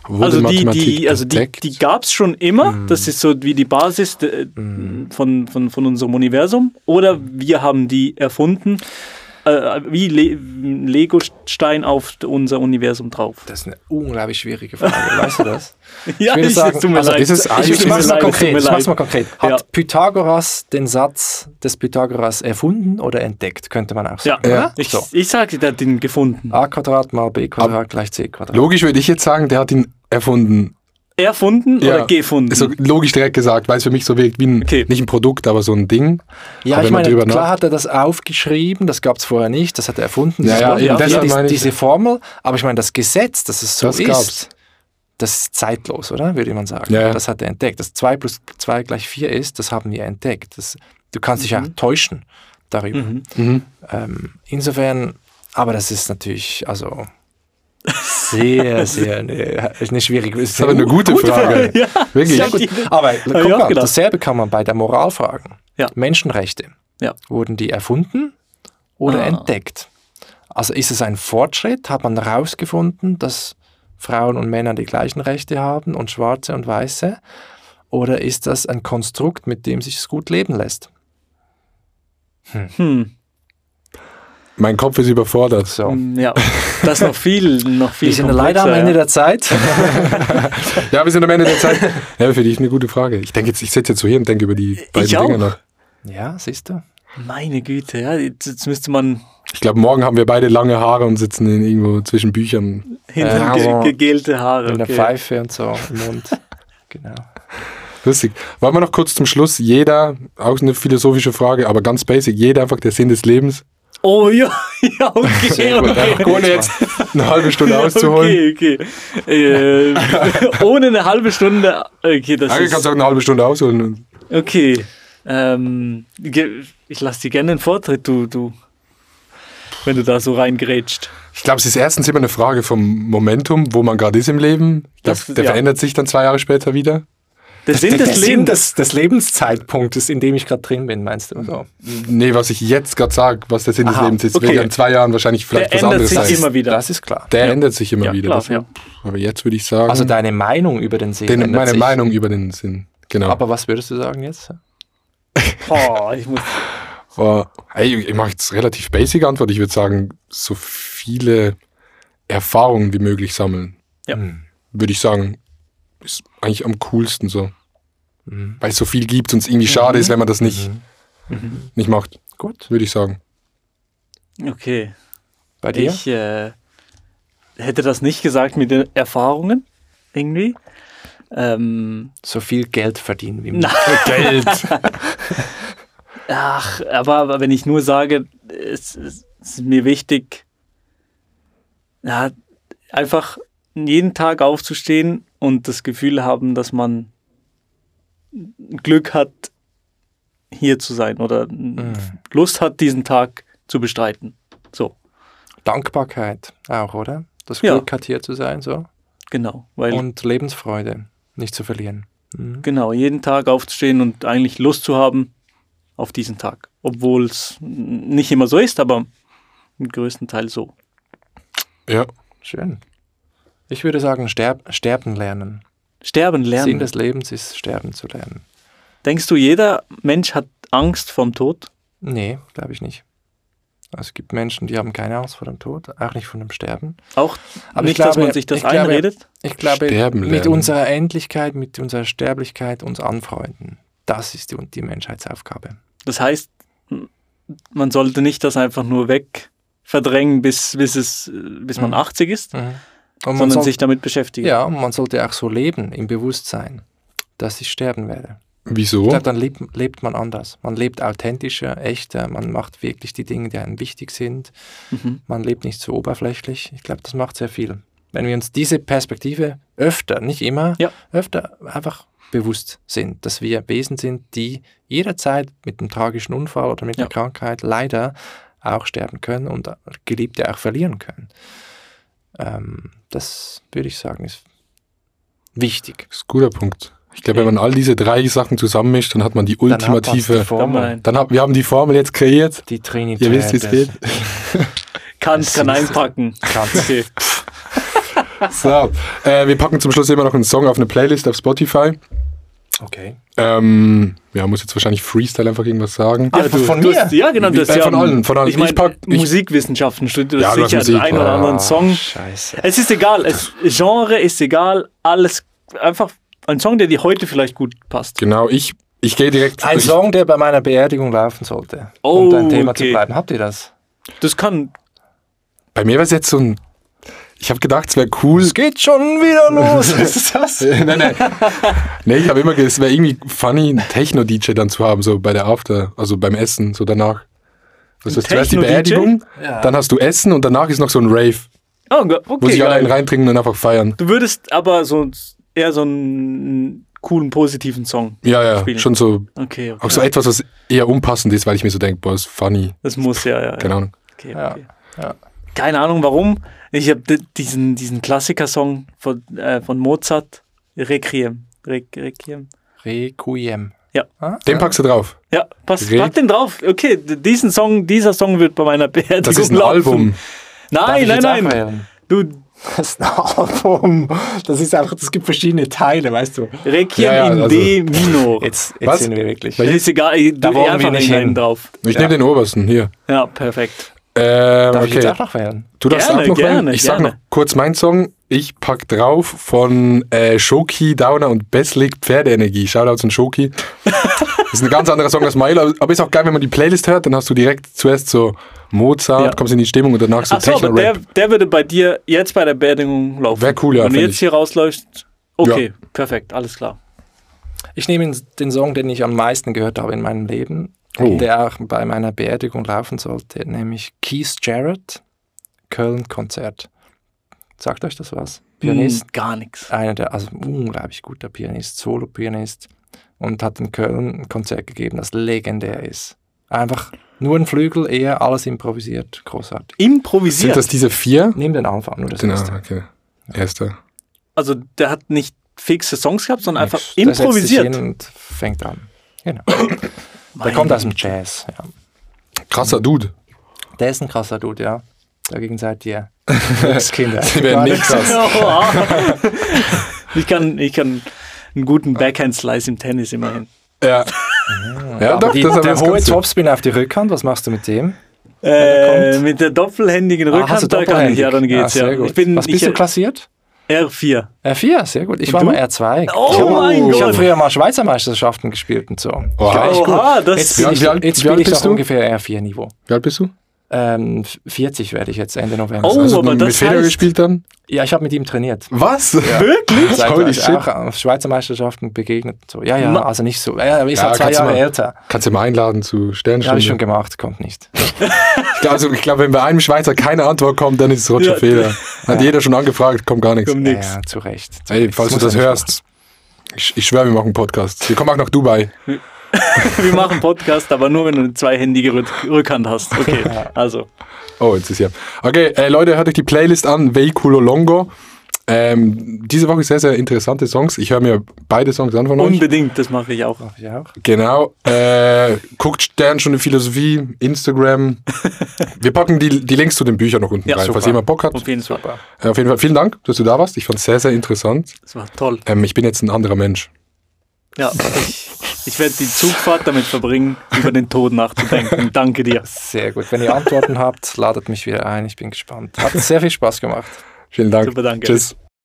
Wurde also die, die, also die, die gab es schon immer. Mm. Das ist so wie die Basis äh, von, von, von unserem Universum. Oder wir haben die erfunden. Äh, wie Le ein Lego-Stein auf unser Universum drauf? Das ist eine unglaublich schwierige Frage. weißt du das? ja, würde ich- sagen, es tut mir also leid. ist es Ich, ich mir mach's mal konkret. Ich mach's mal konkret. Hat Ja. Pythagoras den Satz des Pythagoras erfunden oder entdeckt, könnte man auch Ja, sagen. Ja. oder? ich, So. ich sage, der hat ihn gefunden. a Quadrat mal b Quadrat gleich c Quadrat. Logisch würde ich jetzt sagen, der hat ihn erfunden. Erfunden Ja. oder gefunden? Ist so logisch direkt gesagt, weil es für mich so wirkt wie ein, Okay. nicht ein Produkt, aber so ein Ding. Ja, Aber ich meine, klar hat er das aufgeschrieben, das gab es vorher nicht, das hat er erfunden. Ja, Das ja, war- eben deshalb diese, Formel, aber ich meine, das Gesetz, dass es so Das ist, gab's. das ist zeitlos, oder? Würde man sagen. Ja, ja. Das hat er entdeckt. Dass 2 plus 2 gleich 4 ist, das haben wir entdeckt. Das, du kannst dich auch täuschen darüber. Mhm. Mhm. Ähm, insofern, aber das ist natürlich, also sehr, sehr eine, eine schwierige Das ist aber eine gute, Frage. Ja. Wirklich. Gut. Aber guck mal, dasselbe kann man bei der Moral fragen. Ja. Menschenrechte. Ja. Wurden die erfunden oder Ah. entdeckt? Also ist es ein Fortschritt? Hat man herausgefunden, dass Frauen und Männer die gleichen Rechte haben und Schwarze und Weiße? Oder ist das ein Konstrukt, mit dem sich es gut leben lässt? Hm. Mein Kopf ist überfordert. So. Ja, das ist noch viel, noch viel Wir sind leider am Ende ja. der Zeit. Ja, wir sind am Ende der Zeit. Ja, für dich eine gute Frage. Ich denke jetzt, ich sitze jetzt so hier und denke über die beiden auch. Dinge nach. ja, siehst du? Meine Güte, ja, jetzt, müsste man Ich glaube, morgen haben wir beide lange Haare und sitzen in irgendwo zwischen Büchern. hinter Ja, ge gegelte Haare. In der okay. Pfeife und so im Mund. genau. Lustig. Wollen wir noch kurz zum Schluss, jeder, auch eine philosophische Frage, aber ganz basic, jeder einfach der Sinn des Lebens. Oh ja, ja, okay. Okay. Ohne jetzt eine halbe Stunde auszuholen. Okay, okay. Äh, ohne eine halbe Stunde. Okay, das Ja, ist. kannst auch eine halbe Stunde ausholen. Okay. Ähm, ich lasse dir gerne den Vortritt, du, du. Wenn du da so reingrätscht. Ich glaube, es ist erstens immer eine Frage vom Momentum, wo man gerade ist im Leben. Der, Das- der ja. verändert sich dann zwei Jahre später wieder. Der Sinn des Sinn Lebens. des, des Lebenszeitpunktes, in dem ich gerade drin bin, meinst du? So. Nee, was ich jetzt gerade sage, was der Sinn des Aha, Lebens ist, okay. wird ja in zwei Jahren wahrscheinlich vielleicht Der was ändert anderes sich sein. immer wieder. Das ist klar. Der Ja. ändert sich immer Ja, wieder. klar, das- ja. Aber jetzt würde ich sagen, Also deine Meinung über den Sinn. den, ändert meine sich. Meinung über den Sinn. Genau. Aber was würdest du sagen jetzt? Oh, ich muss. Oh, ey, ich mache jetzt relativ basic Antwort. Ich würde sagen, so viele Erfahrungen wie möglich sammeln. Ja. Hm. Würde ich sagen, ist eigentlich am coolsten so. Mhm. Weil es so viel gibt und es irgendwie schade ist, wenn man das nicht, Mhm. nicht macht. Gut. Würde ich sagen. Okay. Bei dir? Ich äh, hätte das nicht gesagt mit den Erfahrungen. Irgendwie. Ähm, so viel Geld verdienen wie Na. Geld. ach, aber, aber wenn ich nur sage, es, es ist mir wichtig, ja, einfach jeden Tag aufzustehen und das Gefühl haben, dass man Glück hat, hier zu sein oder Lust hat, diesen Tag zu bestreiten. So, Dankbarkeit auch, oder? Das Ja. Glück hat hier zu sein, so. genau. Und Lebensfreude nicht zu verlieren. Mhm. Genau, jeden Tag aufzustehen und eigentlich Lust zu haben auf diesen Tag. Obwohl es nicht immer so ist, aber im größten Teil so. Ja. Schön. Ich würde sagen, sterb, sterben lernen. Sterben Sinn lernen. des Lebens ist, sterben zu lernen. Denkst du, jeder Mensch hat Angst vorm Tod? Nee, glaube ich nicht. Also es gibt Menschen, die haben keine Angst vor dem Tod, auch nicht vor dem Sterben. Auch Aber nicht, ich glaube- dass man sich das ich glaube- einredet? Ich glaube, Sterben mit lernen. unserer Endlichkeit, mit unserer Sterblichkeit uns anfreunden. Das ist die, die Menschheitsaufgabe. Das heißt, man sollte nicht das einfach nur weg verdrängen, bis, bis, es, bis man Mhm. 80 ist, Und man sondern soll, sich damit beschäftigen. ja, und man sollte auch so leben, im Bewusstsein, dass ich sterben werde. Wieso? Ich glaube, dann lebt, lebt man anders. Man lebt authentischer, echter, man macht wirklich die Dinge, die einem wichtig sind. Mhm. Man lebt nicht so oberflächlich. Ich glaube, das macht sehr viel. Wenn wir uns diese Perspektive öfter, nicht immer, Ja. öfter einfach bewusst sind, dass wir Wesen sind, die jederzeit mit einem tragischen Unfall oder mit Ja. einer Krankheit leider auch sterben können und Geliebte auch verlieren können. Ähm, das würde ich sagen, ist wichtig. Das ist ein guter Punkt. Ich glaube, wenn man all diese drei Sachen zusammenmischt, dann hat man die Dann hat man's die ultimative. Formel, Dann hab, wir haben die Formel jetzt kreiert. die Trinität. Ihr wisst, wie es geht. Kann, Das kann einpacken. Kant. Okay. So, äh, wir packen zum Schluss immer noch einen Song auf eine Playlist auf Spotify. Okay. Ähm, ja, muss jetzt wahrscheinlich Freestyle einfach irgendwas sagen. Ja, du, von du mir? Hast, ja, genau. Äh, ja, von allen, von allen. Ich meine, Ich pack- ich- Musikwissenschaften studiert. Ja, sicher Musik. den einen oder anderen Ah, Song. Scheiße. Es ist egal. Es, Genre ist egal. Alles einfach ein Song, der dir heute vielleicht gut passt. Genau, ich, ich gehe direkt. Ein ich, Song, der bei meiner Beerdigung laufen sollte. Oh, um dein Thema okay. zu bleiben. Habt ihr das? Das kann. Bei mir war es jetzt so ein. Ich habe gedacht, es wäre cool. Es geht schon wieder los. Was ist das? Nein, nein. nee, ich habe immer gedacht, es wäre irgendwie funny, einen Techno-DJ dann zu haben, so bei der After, also beim Essen, so danach. Das heißt, zuerst die? Beerdigung, Ja. dann hast du Essen und danach ist noch so ein Rave, Oh, ge- wo okay. sich alle einen reintrinken und einfach feiern. Du würdest aber so eher so einen coolen, positiven Song. Ja, ja, Spielen. schon so, Okay, okay. auch so etwas, was eher unpassend ist, weil ich mir so denke, boah, ist funny, Das muss ja, ja. keine ja. Ahnung. Okay, Ja, okay. ja. Keine Ahnung warum. Ich habe diesen, diesen Klassiker-Song von, äh, von Mozart, Requiem. Re Requiem. Requiem. Ja. Ah, Den packst du drauf. Ja, pass, Re- pack den drauf. Okay, diesen Song, dieser Song wird bei meiner Beerdigung Das ist ein laufen. Album. Nein, nein, nein. Du, Das ist ein Album. Das ist einfach, es gibt verschiedene Teile, weißt du. Requiem Ja, ja, in also- D minor. Jetzt, jetzt Was? sind wir wirklich. Das ist egal, ich- Da du wollen wir nicht einen hin. drauf. Ich Ja. nehme den obersten, hier. Ja, perfekt. Ähm, Darf ich jetzt okay. auch noch wählen? Du darfst Gerne, auch noch gerne, wählen. Ich sag gerne. noch kurz meinen Song. Ich pack drauf von äh, Shoki, Downer und Beslik Pferdeenergie. Shoutouts an Shoki. das ist ein ganz anderer Song als Milo, aber- ist auch geil, wenn man die Playlist hört, dann hast du direkt zuerst so Mozart, Ja. kommst in die Stimmung und danach so aber der, Techno-Rap. der würde bei dir jetzt bei der Beerdigung laufen. Wär cool, ja, Wenn du jetzt ich. hier rausläufst, okay, perfekt, alles klar. Ich nehme den Song, den ich am meisten gehört habe in meinem Leben, Oh. der auch bei meiner Beerdigung laufen sollte, nämlich Keith Jarrett, Köln-Konzert. Sagt euch das was? Pianist, Hm, gar nichts. einer der, also unglaublich guter Pianist, Solo-Pianist und hat in Köln ein Konzert gegeben, das legendär ist. Einfach nur ein Flügel, eher alles improvisiert, großartig. Improvisiert. Sind das diese vier? Nimm den Anfang, nur das Genau, erste. okay. Erster. also der hat nicht fixe Songs gehabt, sondern einfach Nix. Der setzt sich improvisiert. hin und fängt an. Genau. Der kommt aus dem Jazz, ja. Krasser Dude. Der ist ein krasser Dude, ja. Dagegen seid ihr Kinder. Die werden nicht krass. Ich, kann, ich kann einen guten Backhand-Slice im Tennis immerhin. Ja. Ja, Aber doch, die, das der hohe. Topspin auf die Rückhand, was machst du mit dem? Äh, kommt? mit der doppelhändigen Ah, hast du Rückhand, da kann ich, ja, dann geht's Ah, ja. Ich bin, was bist ich, du klassiert? R4. R4, sehr gut. Ich Und war du? mal R2. Oh ich hab- mein Ich Gott. habe früher mal Schweizer Meisterschaften gespielt und so. Oha. Ich war echt gut. Oha, das Jetzt bin ich, jetzt wie spiele alt ich bist du? ungefähr R4-Niveau. Wie alt bist du? Ähm, 40 werde ich jetzt Ende November. Oh. Also aber mit das Feder heißt- gespielt dann? Ja, ich habe mit ihm trainiert. Was? Wirklich? Seit Holy also shit. auch auf Schweizer Meisterschaften begegnet. So. Ja, ja, also nicht so. Er ist Ja, halt zwei Jahre mal- älter. Kannst du mal einladen zu Ja, habe Sternstunde. ich schon gemacht, kommt nicht. Ich glaub, also, ich glaube, wenn bei einem Schweizer keine Antwort kommt, dann ist es Roger Ja. Feder. Hat jeder schon angefragt, kommt gar nichts. Kommt nix. Ja, zu Recht. Zu Ey, falls du das ja hörst, ich, ich schwöre, wir machen einen Podcast. Wir kommen auch nach Dubai. Wir machen Podcast, aber nur, wenn du eine zweihändige Rück- Rückhand hast. Okay, also. Oh, jetzt ist ja. Okay, äh, Leute, hört euch die Playlist an, Vehiculo Longo. Ähm, diese Woche sehr, sehr interessante Songs. Ich höre mir beide Songs an von euch. Unbedingt, das mache ich auch. machen. Ja, auch. Genau. Äh, guckt Sternstunde Philosophie, Instagram. Wir packen die, die Links zu den Büchern noch unten Ja, rein, super. falls jemand Bock hat. Auf jeden Fall. Super. Äh, auf jeden Fall vielen Dank, dass du da warst. Ich fand es sehr, sehr interessant. Das war toll. Ähm, ich bin jetzt ein anderer Mensch. Ja, ich, ich werde die Zugfahrt damit verbringen, über den Tod nachzudenken. Danke dir. Sehr gut. Wenn ihr Antworten habt, ladet mich wieder ein. Ich bin gespannt. Hat sehr viel Spaß gemacht. Vielen Dank. Super, danke. Tschüss.